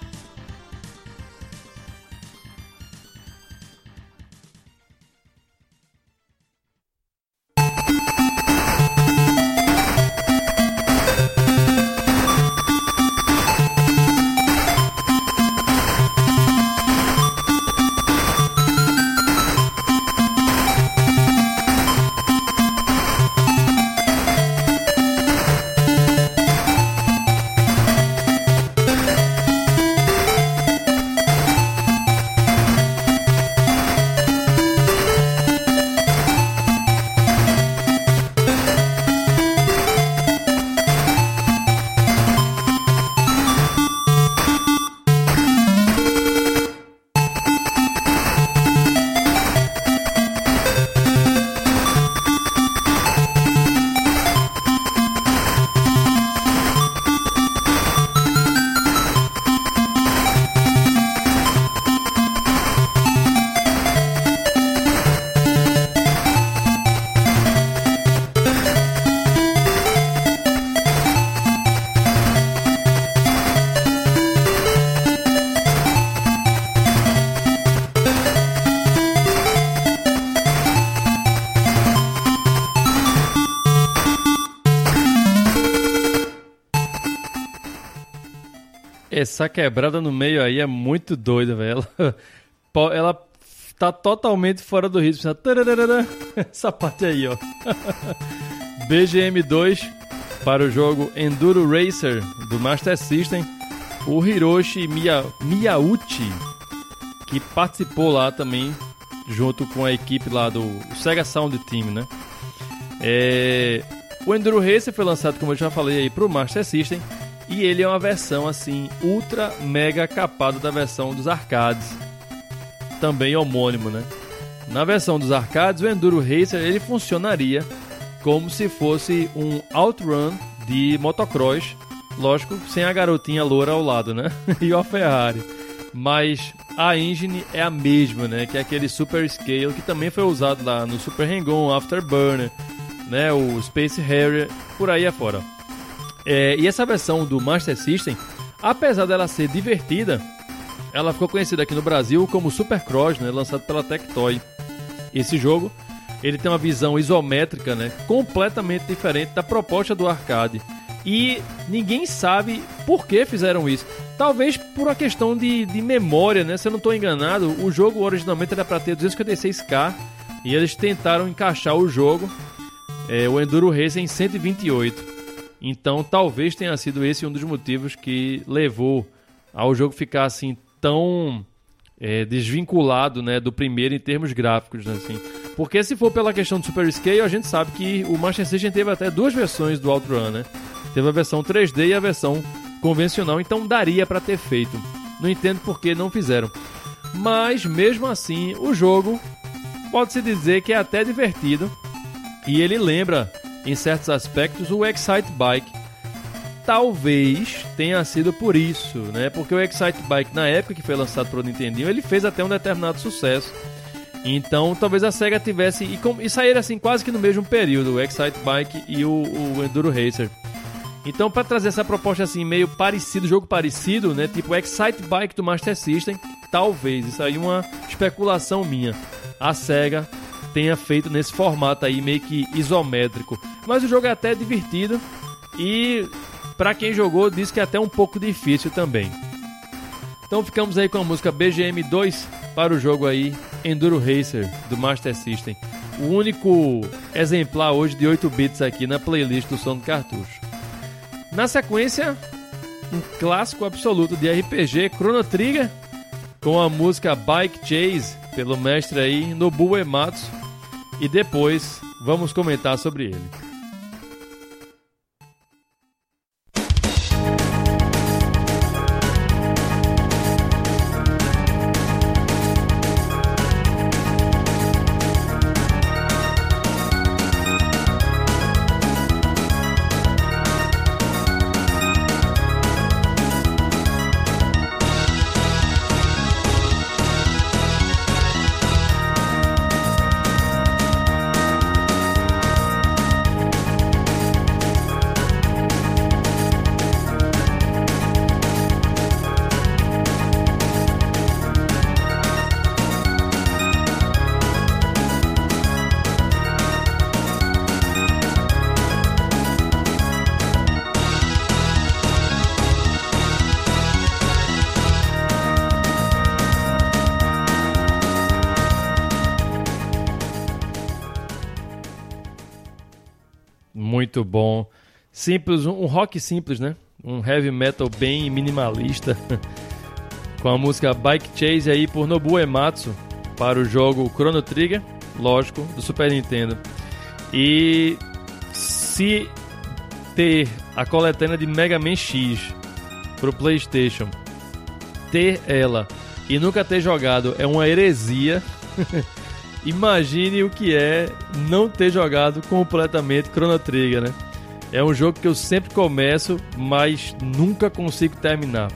Essa quebrada no meio aí é muito doida, velho. Ela, ela tá totalmente fora do ritmo. Essa parte aí, ó. BGM2 para o jogo Enduro Racer do Master System. O Hiroshi Miya, que participou lá também, junto com a equipe lá do Sega Sound Team, né? É, o Enduro Racer foi lançado, como eu já falei aí, para o Master System. E ele é uma versão assim, ultra mega capada da versão dos arcades. Também homônimo, né? Na versão dos arcades, o Enduro Racer ele funcionaria como se fosse um outrun de motocross, lógico, sem a garotinha loura ao lado, né? e a Ferrari. Mas a engine é a mesma, né? Que é aquele Super Scale que também foi usado lá no Super Hang-On, Afterburner, né? O Space Harrier, por aí afora. É, e essa versão do Master System, apesar dela ser divertida, ela ficou conhecida aqui no Brasil como Supercross, né? Lançado pela Tectoy. Esse jogo ele tem uma visão isométrica, né? Completamente diferente da proposta do arcade. E ninguém sabe por que fizeram isso. Talvez por uma questão de, de memória, né? Se eu não estou enganado, o jogo originalmente era para ter 256K e eles tentaram encaixar o jogo, é, o Enduro Race, em 128. Então talvez tenha sido esse um dos motivos que levou ao jogo ficar assim tão é, desvinculado né, do primeiro em termos gráficos. Né, assim. Porque se for pela questão do Super Scale, a gente sabe que o Master System teve até duas versões do Outrun, né? Teve a versão 3D e a versão convencional, então daria para ter feito. Não entendo por que não fizeram. Mas mesmo assim, o jogo pode-se dizer que é até divertido e ele lembra em certos aspectos o Excite Bike. Talvez tenha sido por isso, né? Porque o Excite Bike na época que foi lançado para o Nintendo, ele fez até um determinado sucesso. Então, talvez a SEGA tivesse e, com, e sair assim quase que no mesmo período, o Excite Bike e o, o Enduro Racer. Então, para trazer essa proposta assim meio parecido, jogo parecido, né, tipo o Excite Bike do Master System, talvez isso aí é uma especulação minha. A SEGA tenha feito nesse formato aí meio que isométrico. Mas o jogo é até divertido e para quem jogou diz que é até um pouco difícil também. Então ficamos aí com a música BGM 2 para o jogo aí Enduro Racer do Master System. O único exemplar hoje de 8 bits aqui na playlist do som do cartucho. Na sequência, um clássico absoluto de RPG Chrono Trigger com a música Bike Chase pelo mestre aí Nobuo Ematsu e depois vamos comentar sobre ele. Muito bom. Simples, um rock simples, né? Um heavy metal bem minimalista. Com a música Bike Chase aí por Nobuo Ematsu para o jogo Chrono Trigger, lógico, do Super Nintendo. E se ter a coletânea de Mega Man X pro PlayStation, ter ela e nunca ter jogado é uma heresia. Imagine o que é não ter jogado completamente Chrono Trigger, né? É um jogo que eu sempre começo, mas nunca consigo terminar.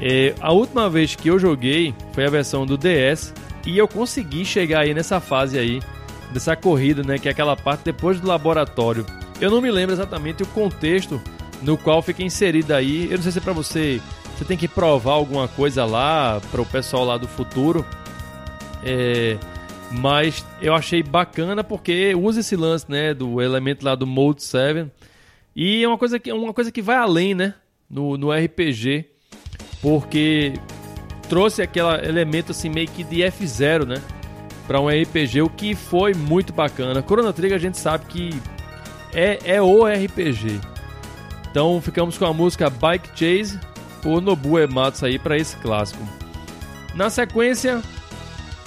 É, a última vez que eu joguei foi a versão do DS e eu consegui chegar aí nessa fase aí, dessa corrida, né? Que é aquela parte depois do laboratório. Eu não me lembro exatamente o contexto no qual fica inserido aí. Eu não sei se é pra você. Você tem que provar alguma coisa lá para o pessoal lá do futuro. É, mas eu achei bacana porque usa esse lance, né, do elemento lá do Mode 7. E é uma coisa que, uma coisa que vai além, né, no, no RPG. porque trouxe aquele elemento assim meio que de F0, né? Para um RPG, o que foi muito bacana. Chrono Trigger a gente sabe que é, é o RPG. Então ficamos com a música Bike Chase por Nobu Ematsu aí para esse clássico. Na sequência,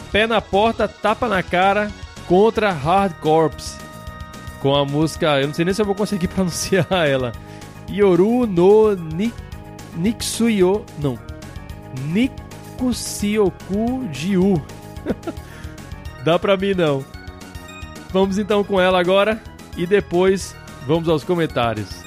Pé na Porta, Tapa na Cara contra Hard Corps. Com a música, eu não sei nem se eu vou conseguir pronunciar ela. Yoru no Ni, Niksuyo. Não. Nikusioku Jiu. Dá pra mim não. Vamos então com ela agora e depois vamos aos comentários.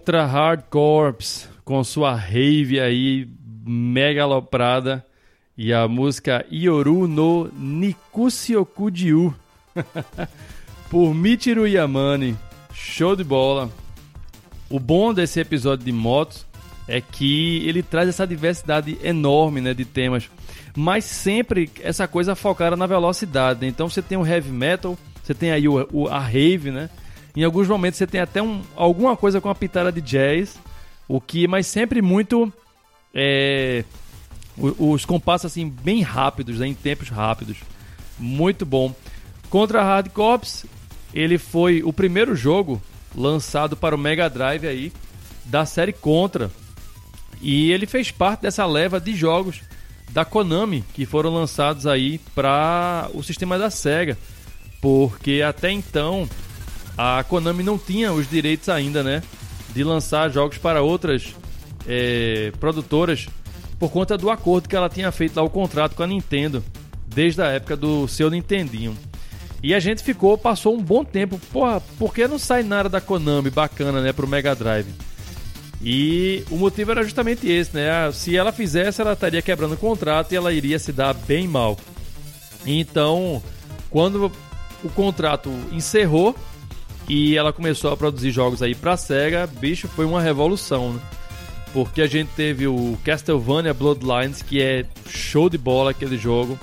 Contra Hard Corps, com sua rave aí mega aloprada e a música Ioru no Nikusyoku Jiu por Michiru Yamane. Show de bola. O bom desse episódio de motos é que ele traz essa diversidade enorme né, de temas, mas sempre essa coisa focada na velocidade. Então você tem o heavy metal, você tem aí o, o a rave, né? Em alguns momentos você tem até um, alguma coisa com a pitada de jazz, o que, mas sempre muito é, os compassos assim bem rápidos, né, em tempos rápidos. Muito bom. Contra Hard Corps, ele foi o primeiro jogo lançado para o Mega Drive aí da série Contra. E ele fez parte dessa leva de jogos da Konami que foram lançados aí para o sistema da Sega, porque até então a Konami não tinha os direitos ainda, né? De lançar jogos para outras é, produtoras por conta do acordo que ela tinha feito lá, o contrato com a Nintendo, desde a época do seu Nintendinho. E a gente ficou, passou um bom tempo, porra, por que não sai nada da Konami bacana, né, pro Mega Drive? E o motivo era justamente esse, né? Ah, se ela fizesse, ela estaria quebrando o contrato e ela iria se dar bem mal. Então, quando o contrato encerrou, e ela começou a produzir jogos aí pra SEGA, bicho, foi uma revolução, né? Porque a gente teve o Castlevania Bloodlines, que é show de bola aquele jogo.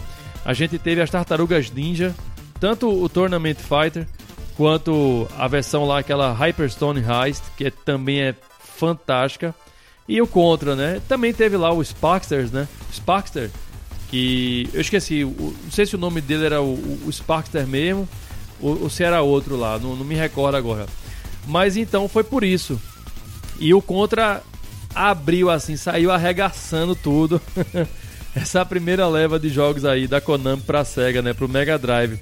A gente teve as Tartarugas Ninja, tanto o Tournament Fighter quanto a versão lá, aquela Hyperstone Heist, que também é fantástica. E o Contra, né? Também teve lá o Sparksters, né? Sparkster, que eu esqueci, não sei se o nome dele era o, o Sparkster mesmo, ou, ou, se era outro lá, não, não me recordo agora. Mas então foi por isso. E o Contra abriu assim, saiu arregaçando tudo. Essa primeira leva de jogos aí da Konami pra Sega, né? Pro Mega Drive.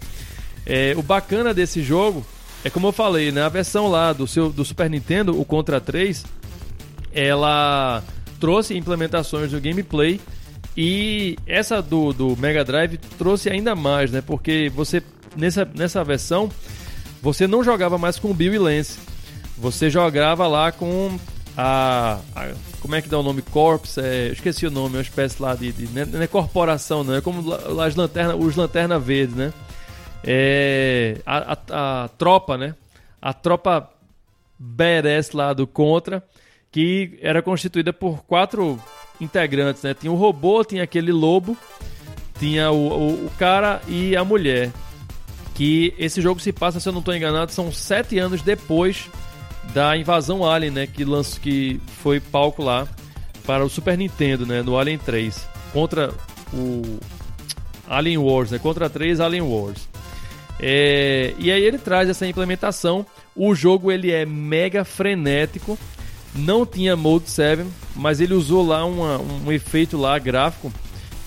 É, o bacana desse jogo é como eu falei, né? A versão lá do, seu, do Super Nintendo, o Contra 3, ela trouxe implementações do gameplay e essa do, do Mega Drive trouxe ainda mais, né? Porque você nessa, nessa versão você não jogava mais com Bill e Lance. Você jogava lá com a, a, como é que dá o nome? Corps, é, esqueci o nome, é uma espécie lá de, de não é corporação, não é como as lanternas, os lanterna verdes, né? É, a, a, a, tropa, né? A tropa BRS lá do Contra, que era constituída por quatro integrantes, né? Tinha o robô, tinha aquele lobo, tinha o, o, o cara e a mulher. Que esse jogo se passa, se eu não estou enganado, são sete anos depois da invasão Alien, né? Que, lançou, que foi palco lá para o Super Nintendo, né? No Alien 3. Contra o Alien Wars, né? Contra 3 Alien Wars. É, e aí ele traz essa implementação. O jogo ele é mega frenético. Não tinha Mode 7, mas ele usou lá uma, um efeito lá gráfico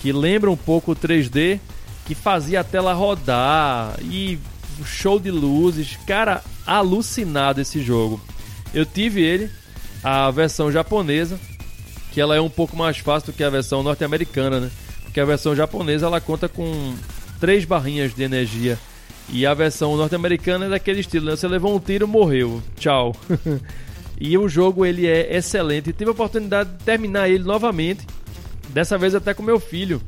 que lembra um pouco o 3D, que fazia a tela rodar e show de luzes. Cara, alucinado esse jogo. Eu tive ele, a versão japonesa, que ela é um pouco mais fácil do que a versão norte-americana, né? Porque a versão japonesa ela conta com três barrinhas de energia e a versão norte-americana é daquele estilo, né? Você levou um tiro, morreu. Tchau. e o jogo ele é excelente. Tive a oportunidade de terminar ele novamente, dessa vez até com meu filho.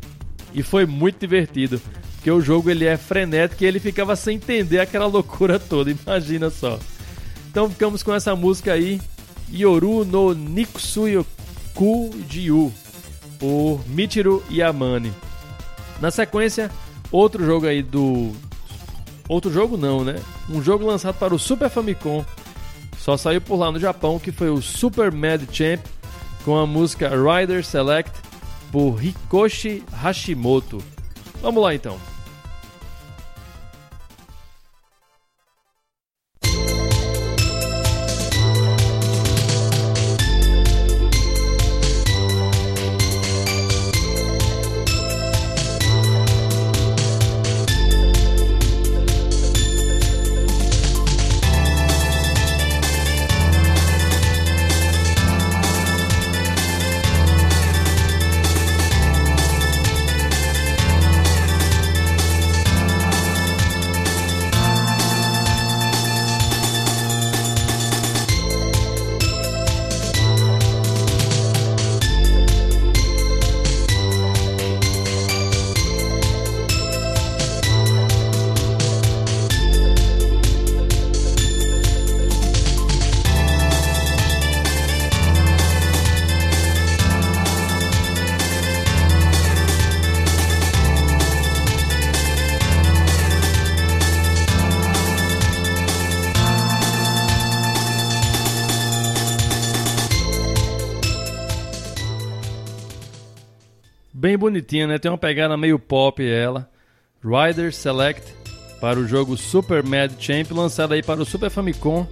E foi muito divertido, porque o jogo ele é frenético e ele ficava sem entender aquela loucura toda, imagina só. Então ficamos com essa música aí, Yoru no Nikusuyoku Jiu, por Michiru Yamane. Na sequência, outro jogo aí do Outro jogo não, né? Um jogo lançado para o Super Famicom. Só saiu por lá no Japão, que foi o Super Mad Champ com a música Rider Select por Hikoshi Hashimoto. Vamos lá então. Bem bonitinha, né? Tem uma pegada meio pop ela. Rider Select para o jogo Super Mad Champ, lançado aí para o Super Famicom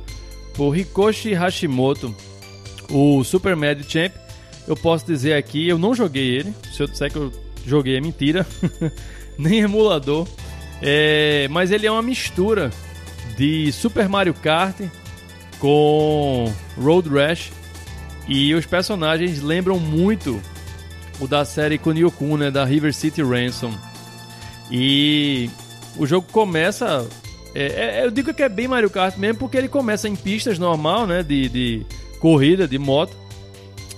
por Hikoshi Hashimoto. O Super Mad Champ, eu posso dizer aqui, eu não joguei ele. Se eu disser que eu joguei é mentira, nem emulador. É, mas ele é uma mistura de Super Mario Kart com Road Rash e os personagens lembram muito o da série Kunio-kun, né, da River City Ransom. E o jogo começa. É, é, eu digo que é bem Mario Kart mesmo, porque ele começa em pistas normal, né, de, de corrida, de moto,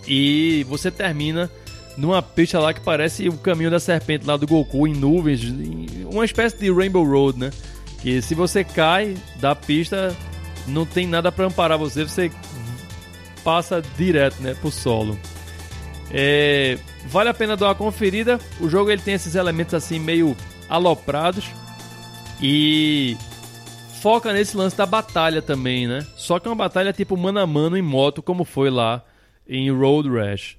e você termina numa pista lá que parece o caminho da serpente lá do Goku em nuvens, uma espécie de Rainbow Road, né? Que se você cai da pista, não tem nada para amparar você, você passa direto, né, pro solo. É, vale a pena dar uma conferida. O jogo ele tem esses elementos assim meio aloprados E foca nesse lance da batalha também, né? Só que é uma batalha tipo mano a mano em moto, como foi lá em Road Rash.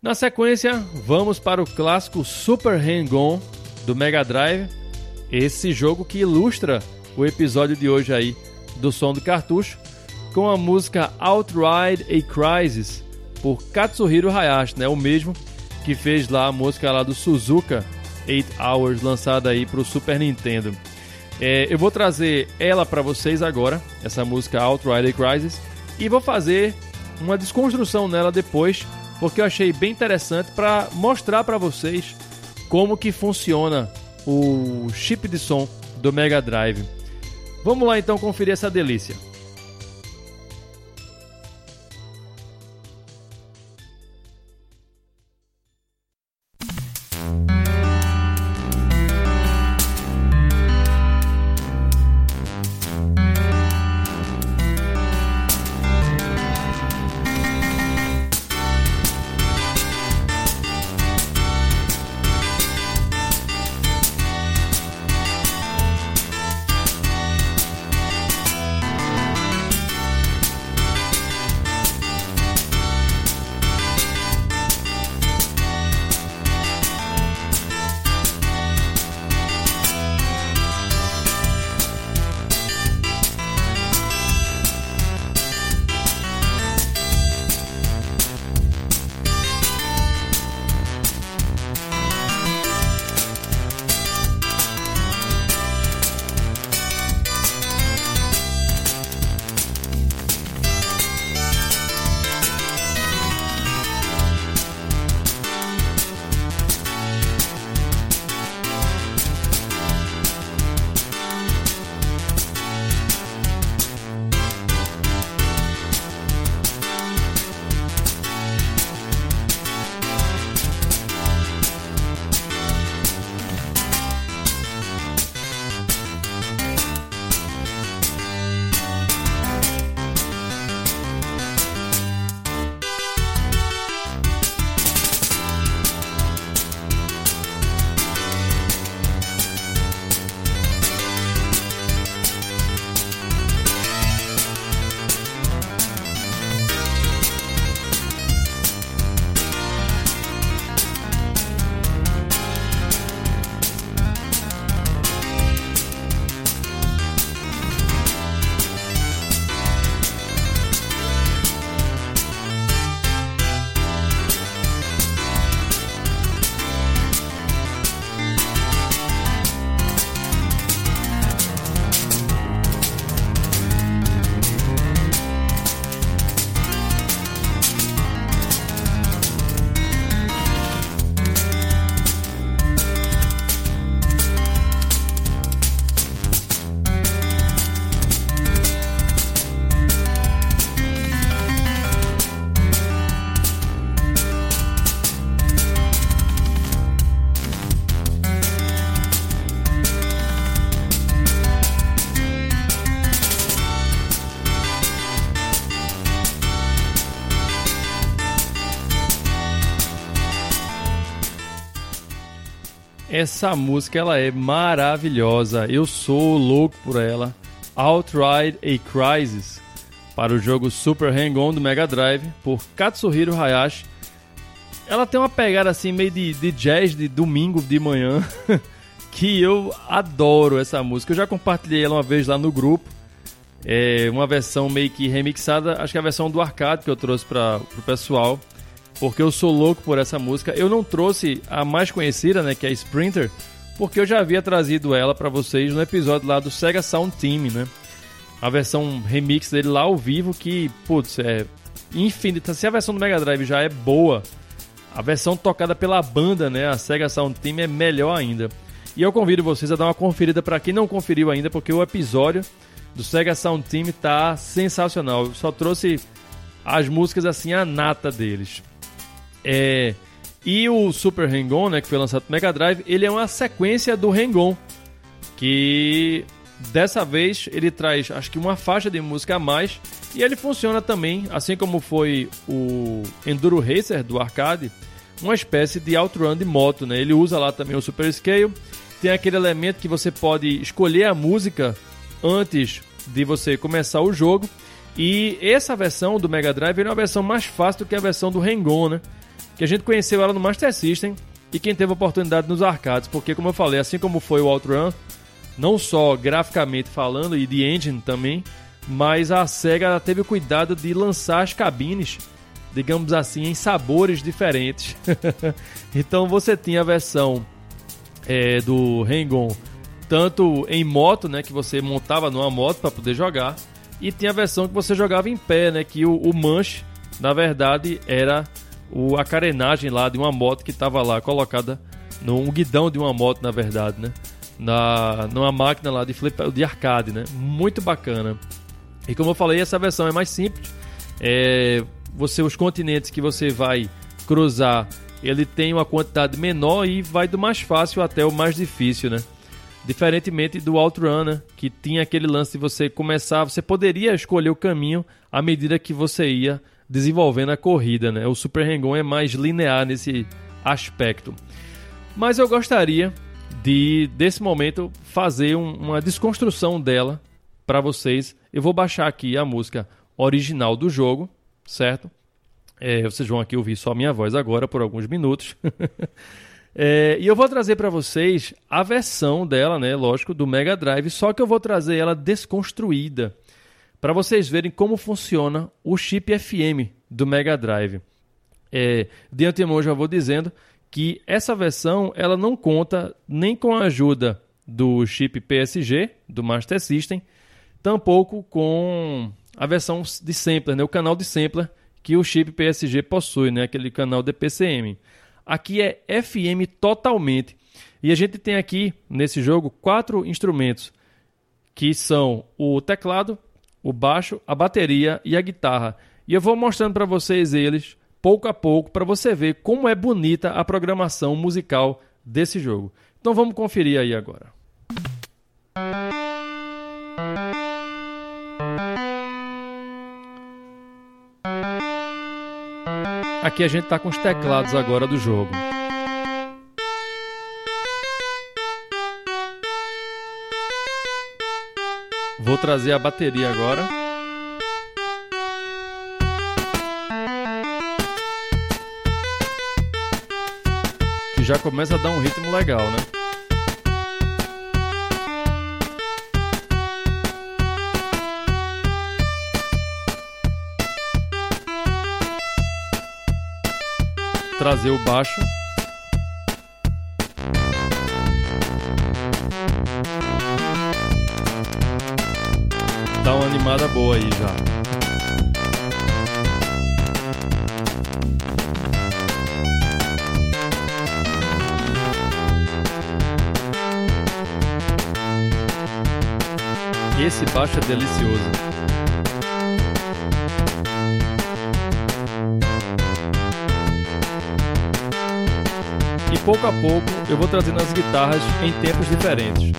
Na sequência, vamos para o clássico Super Hang-On do Mega Drive, esse jogo que ilustra o episódio de hoje aí do som do cartucho, com a música Outride a Crisis por Katsuhiro Hayashi, né? O mesmo que fez lá a música lá do Suzuka 8 Hours lançada aí para o Super Nintendo. É, eu vou trazer ela para vocês agora, essa música Outrider Crisis, e vou fazer uma desconstrução nela depois, porque eu achei bem interessante para mostrar para vocês como que funciona o chip de som do Mega Drive. Vamos lá então conferir essa delícia. Essa música ela é maravilhosa. Eu sou louco por ela. Outride a Crisis para o jogo Super Hang-On do Mega Drive por Katsuhiro Hayashi. Ela tem uma pegada assim meio de, de jazz de domingo de manhã que eu adoro essa música. Eu já compartilhei ela uma vez lá no grupo. É uma versão meio que remixada, acho que é a versão do arcade que eu trouxe para o pessoal porque eu sou louco por essa música. Eu não trouxe a mais conhecida, né, que é Sprinter, porque eu já havia trazido ela para vocês no episódio lá do Sega Sound Team, né? A versão remix dele lá ao vivo que, putz, é infinita. Se a versão do Mega Drive já é boa, a versão tocada pela banda, né, a Sega Sound Team é melhor ainda. E eu convido vocês a dar uma conferida para quem não conferiu ainda, porque o episódio do Sega Sound Team tá sensacional. Eu só trouxe as músicas assim a nata deles. É, e o Super Hang-On, né, que foi lançado no Mega Drive, ele é uma sequência do Hang-On, que dessa vez ele traz, acho que uma faixa de música a mais, e ele funciona também, assim como foi o Enduro Racer do arcade, uma espécie de outrun de moto, né? Ele usa lá também o Super Scale, tem aquele elemento que você pode escolher a música antes de você começar o jogo. E essa versão do Mega Drive é uma versão mais fácil do que a versão do Hang-On, né? Que a gente conheceu ela no Master System e quem teve oportunidade nos arcades, porque como eu falei, assim como foi o Outrun, não só graficamente falando e de engine também, mas a Sega teve o cuidado de lançar as cabines, digamos assim, em sabores diferentes. então você tinha a versão é, do Hang-On tanto em moto, né, que você montava numa moto para poder jogar, e tinha a versão que você jogava em pé, né, que o, o manche, na verdade, era o, a carenagem lá de uma moto que estava lá colocada num guidão de uma moto, na verdade, né, na numa máquina lá de flip, de arcade, né, muito bacana. E como eu falei, essa versão é mais simples. É, você os continentes que você vai cruzar, ele tem uma quantidade menor e vai do mais fácil até o mais difícil, né? Diferentemente do Outrunner, que tinha aquele lance de você começar, você poderia escolher o caminho à medida que você ia desenvolvendo a corrida, né? O Super Hang-On é mais linear nesse aspecto. Mas eu gostaria de desse momento fazer um, uma desconstrução dela para vocês. Eu vou baixar aqui a música original do jogo, certo? É, vocês vão aqui ouvir só minha voz agora por alguns minutos. é, e eu vou trazer para vocês a versão dela, né? Lógico, do Mega Drive, só que eu vou trazer ela desconstruída para vocês verem como funciona o chip FM do Mega Drive. É, de antemão já vou dizendo que essa versão ela não conta nem com a ajuda do chip PSG do Master System tampouco com a versão de sampler, né, o canal de sampler que o chip PSG possui, né, aquele canal DPCM. Aqui é FM totalmente. E a gente tem aqui nesse jogo quatro instrumentos que são o teclado, o baixo, a bateria e a guitarra. E eu vou mostrando para vocês eles pouco a pouco para você ver como é bonita a programação musical desse jogo. Então vamos conferir aí agora. Aqui a gente está com os teclados agora do jogo. Vou trazer a bateria agora. Que já começa a dar um ritmo legal, né? trazer o baixo. Animada boa aí já. Esse baixo é delicioso. pouco a pouco eu vou trazendo as guitarras em tempos diferentes.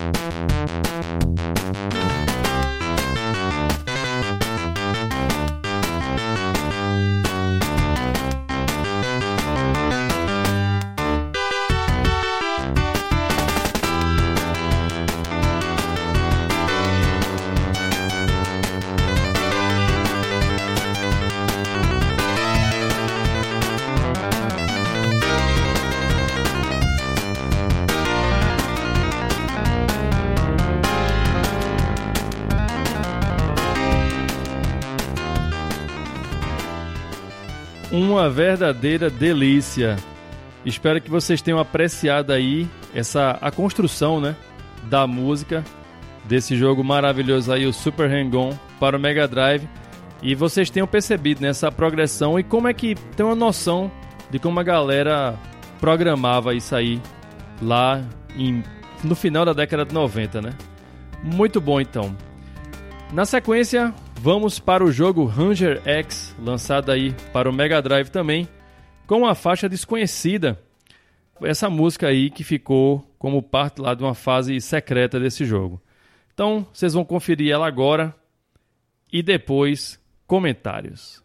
Verdadeira delícia. Espero que vocês tenham apreciado aí essa a construção, né, da música desse jogo maravilhoso aí, o Super Hang-On para o Mega Drive. E vocês tenham percebido nessa progressão e como é que tem uma noção de como a galera programava isso aí lá em, no final da década de 90, né? Muito bom então. Na sequência, Vamos para o jogo Ranger X, lançado aí para o Mega Drive também, com uma faixa desconhecida. Essa música aí que ficou como parte lá de uma fase secreta desse jogo. Então, vocês vão conferir ela agora e depois comentários.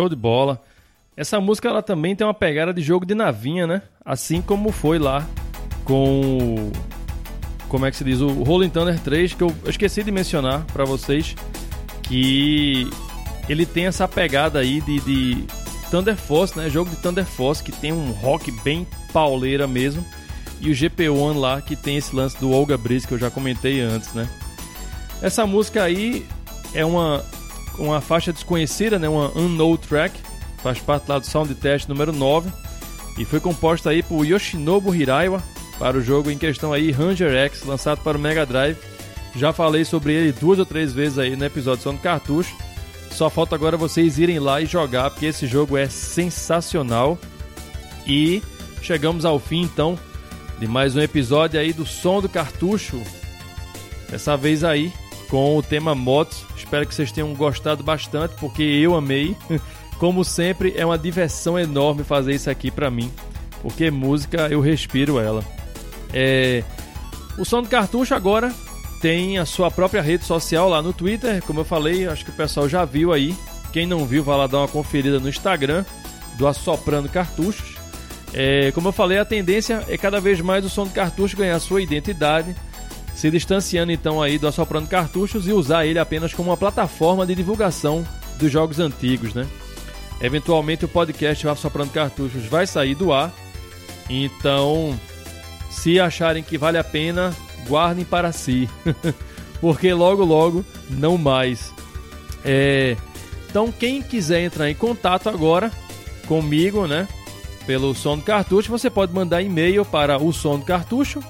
Show de bola. Essa música ela também tem uma pegada de jogo de navinha, né? Assim como foi lá com como é que se diz o Rolling Thunder 3 que eu esqueci de mencionar para vocês que ele tem essa pegada aí de, de Thunder Force, né? Jogo de Thunder Force que tem um rock bem pauleira mesmo e o GP1 lá que tem esse lance do Olga Breeze que eu já comentei antes, né? Essa música aí é uma uma faixa desconhecida, né? Uma unknown track, faz parte lá do Sound Test número 9 e foi composta aí por Yoshinobu Hiraiwa para o jogo em questão aí Ranger X, lançado para o Mega Drive. Já falei sobre ele duas ou três vezes aí no episódio só no cartucho. Só falta agora vocês irem lá e jogar, porque esse jogo é sensacional. E chegamos ao fim então de mais um episódio aí do Som do Cartucho. Dessa vez aí com o tema motos. Espero que vocês tenham gostado bastante, porque eu amei. Como sempre, é uma diversão enorme fazer isso aqui para mim, porque música eu respiro ela. É... O Som do Cartucho agora tem a sua própria rede social lá no Twitter, como eu falei, acho que o pessoal já viu aí. Quem não viu, vai lá dar uma conferida no Instagram do Assoprando Cartuchos. É, como eu falei, a tendência é cada vez mais o som do cartucho ganhar sua identidade, se distanciando então aí do Assoprando Cartuchos e usar ele apenas como uma plataforma de divulgação dos jogos antigos, né? Eventualmente o podcast Assoprando Cartuchos vai sair do ar, então se acharem que vale a pena, guardem para si, porque logo logo não mais. É... Então quem quiser entrar em contato agora comigo, né? Pelo Som do Cartucho, você pode mandar e-mail para o som do cartucho,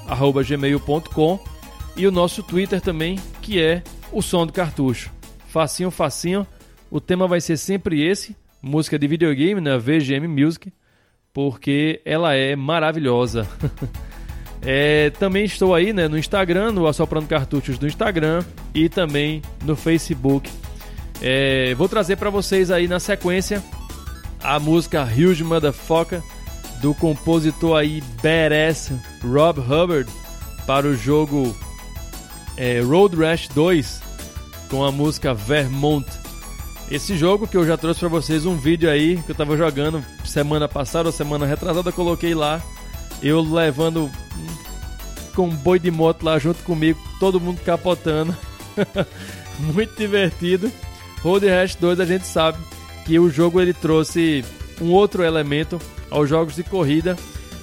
gmail.com e o nosso Twitter também, que é o Som do Cartucho. Facinho, facinho. O tema vai ser sempre esse, música de videogame, né? VGM Music, porque ela é maravilhosa. é, também estou aí né, no Instagram, no Assoprando Cartuchos do Instagram e também no Facebook. É, vou trazer para vocês aí na sequência a música Huge Motherfucker do compositor aí badass Rob Hubbard para o jogo é, Road Rash 2 com a música Vermont. Esse jogo que eu já trouxe para vocês um vídeo aí que eu tava jogando semana passada ou semana retrasada, coloquei lá eu levando com um boi de moto lá junto comigo, todo mundo capotando. Muito divertido. Road Rash 2 a gente sabe que o jogo ele trouxe um outro elemento aos jogos de corrida,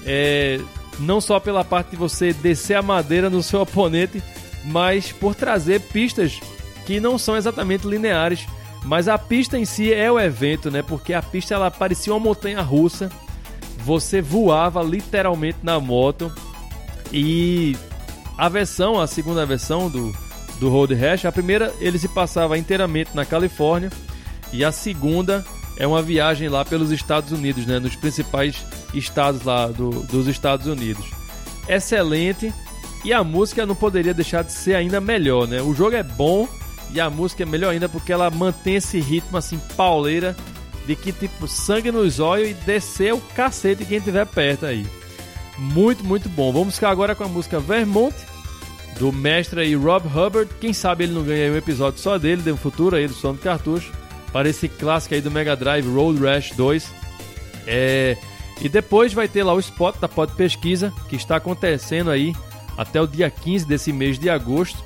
é, não só pela parte de você descer a madeira no seu oponente, mas por trazer pistas que não são exatamente lineares. Mas a pista em si é o evento, né? Porque a pista ela parecia uma montanha russa. Você voava literalmente na moto. E a versão, a segunda versão do, do Road Rash, a primeira ele se passava inteiramente na Califórnia. E a segunda é uma viagem lá pelos Estados Unidos, né? Nos principais estados lá do, dos Estados Unidos. Excelente. E a música não poderia deixar de ser ainda melhor, né? O jogo é bom e a música é melhor ainda porque ela mantém esse ritmo assim pauleira de que tipo sangue nos olhos e descer o cacete quem tiver perto aí. Muito, muito bom. Vamos ficar agora com a música Vermont do mestre aí Rob Hubbard. Quem sabe ele não ganha um episódio só dele no futuro aí do som do cartucho para esse clássico aí do Mega Drive Road Rash 2. É... E depois vai ter lá o spot da Pod Pesquisa que está acontecendo aí até o dia 15 desse mês de agosto.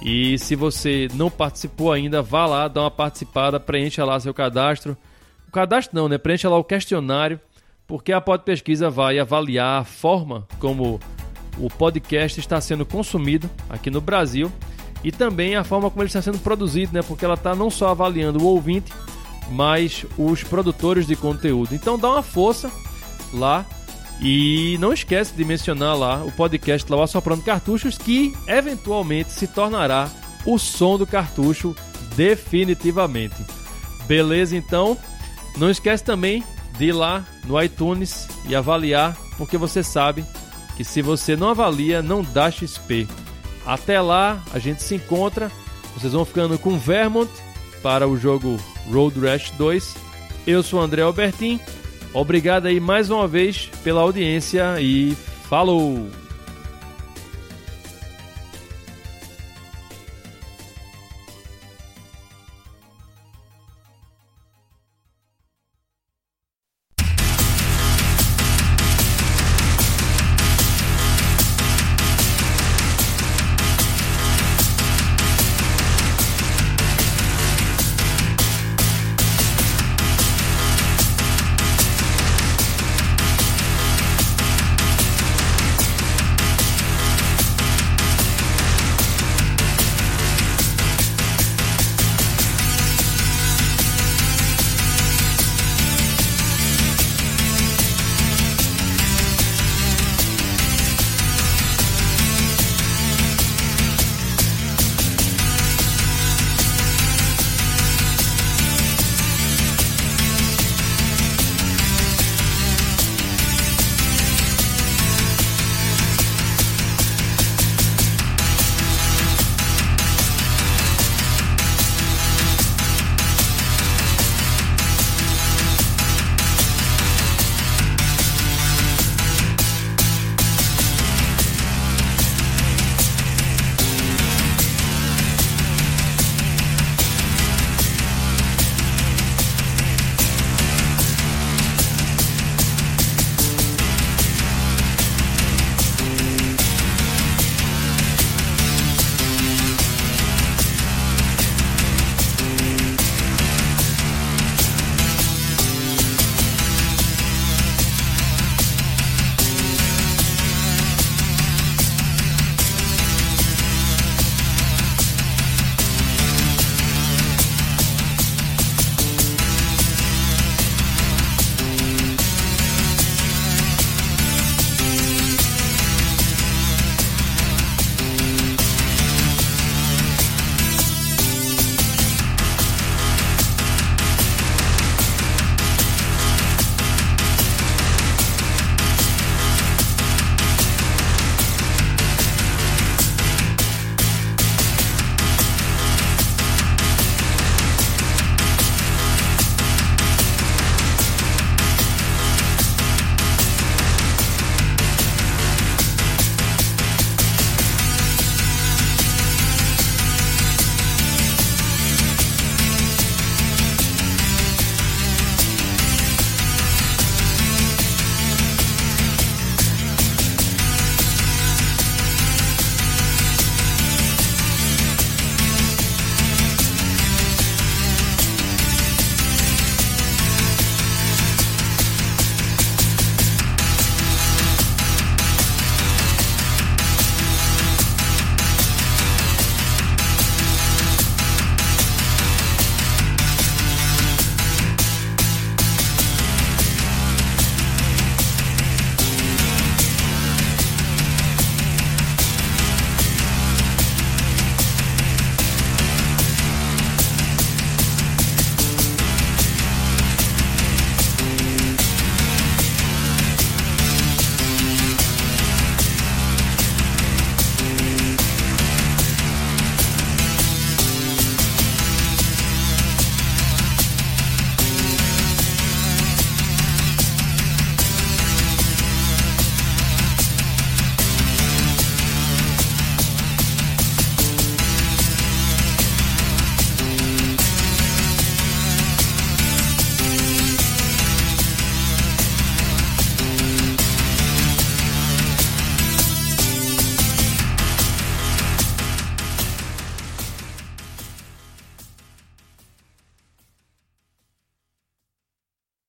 E se você não participou ainda, vá lá, dá uma participada, preencha lá seu cadastro. O cadastro não, né? Preencha lá o questionário, porque a Pod Pesquisa vai avaliar a forma como o podcast está sendo consumido aqui no Brasil e também a forma como ele está sendo produzido, né? Porque ela está não só avaliando o ouvinte, mas os produtores de conteúdo. Então dá uma força lá e não esquece de mencionar lá o podcast lá Assoprando Cartuchos, que eventualmente se tornará o som do cartucho definitivamente. Beleza, então? Não esquece também de ir lá no iTunes e avaliar, porque você sabe que se você não avalia, não dá XP. Até lá, a gente se encontra. Vocês vão ficando com Vermont para o jogo Road Rash 2. Eu sou o André Albertin Obrigado aí mais uma vez pela audiência e falou!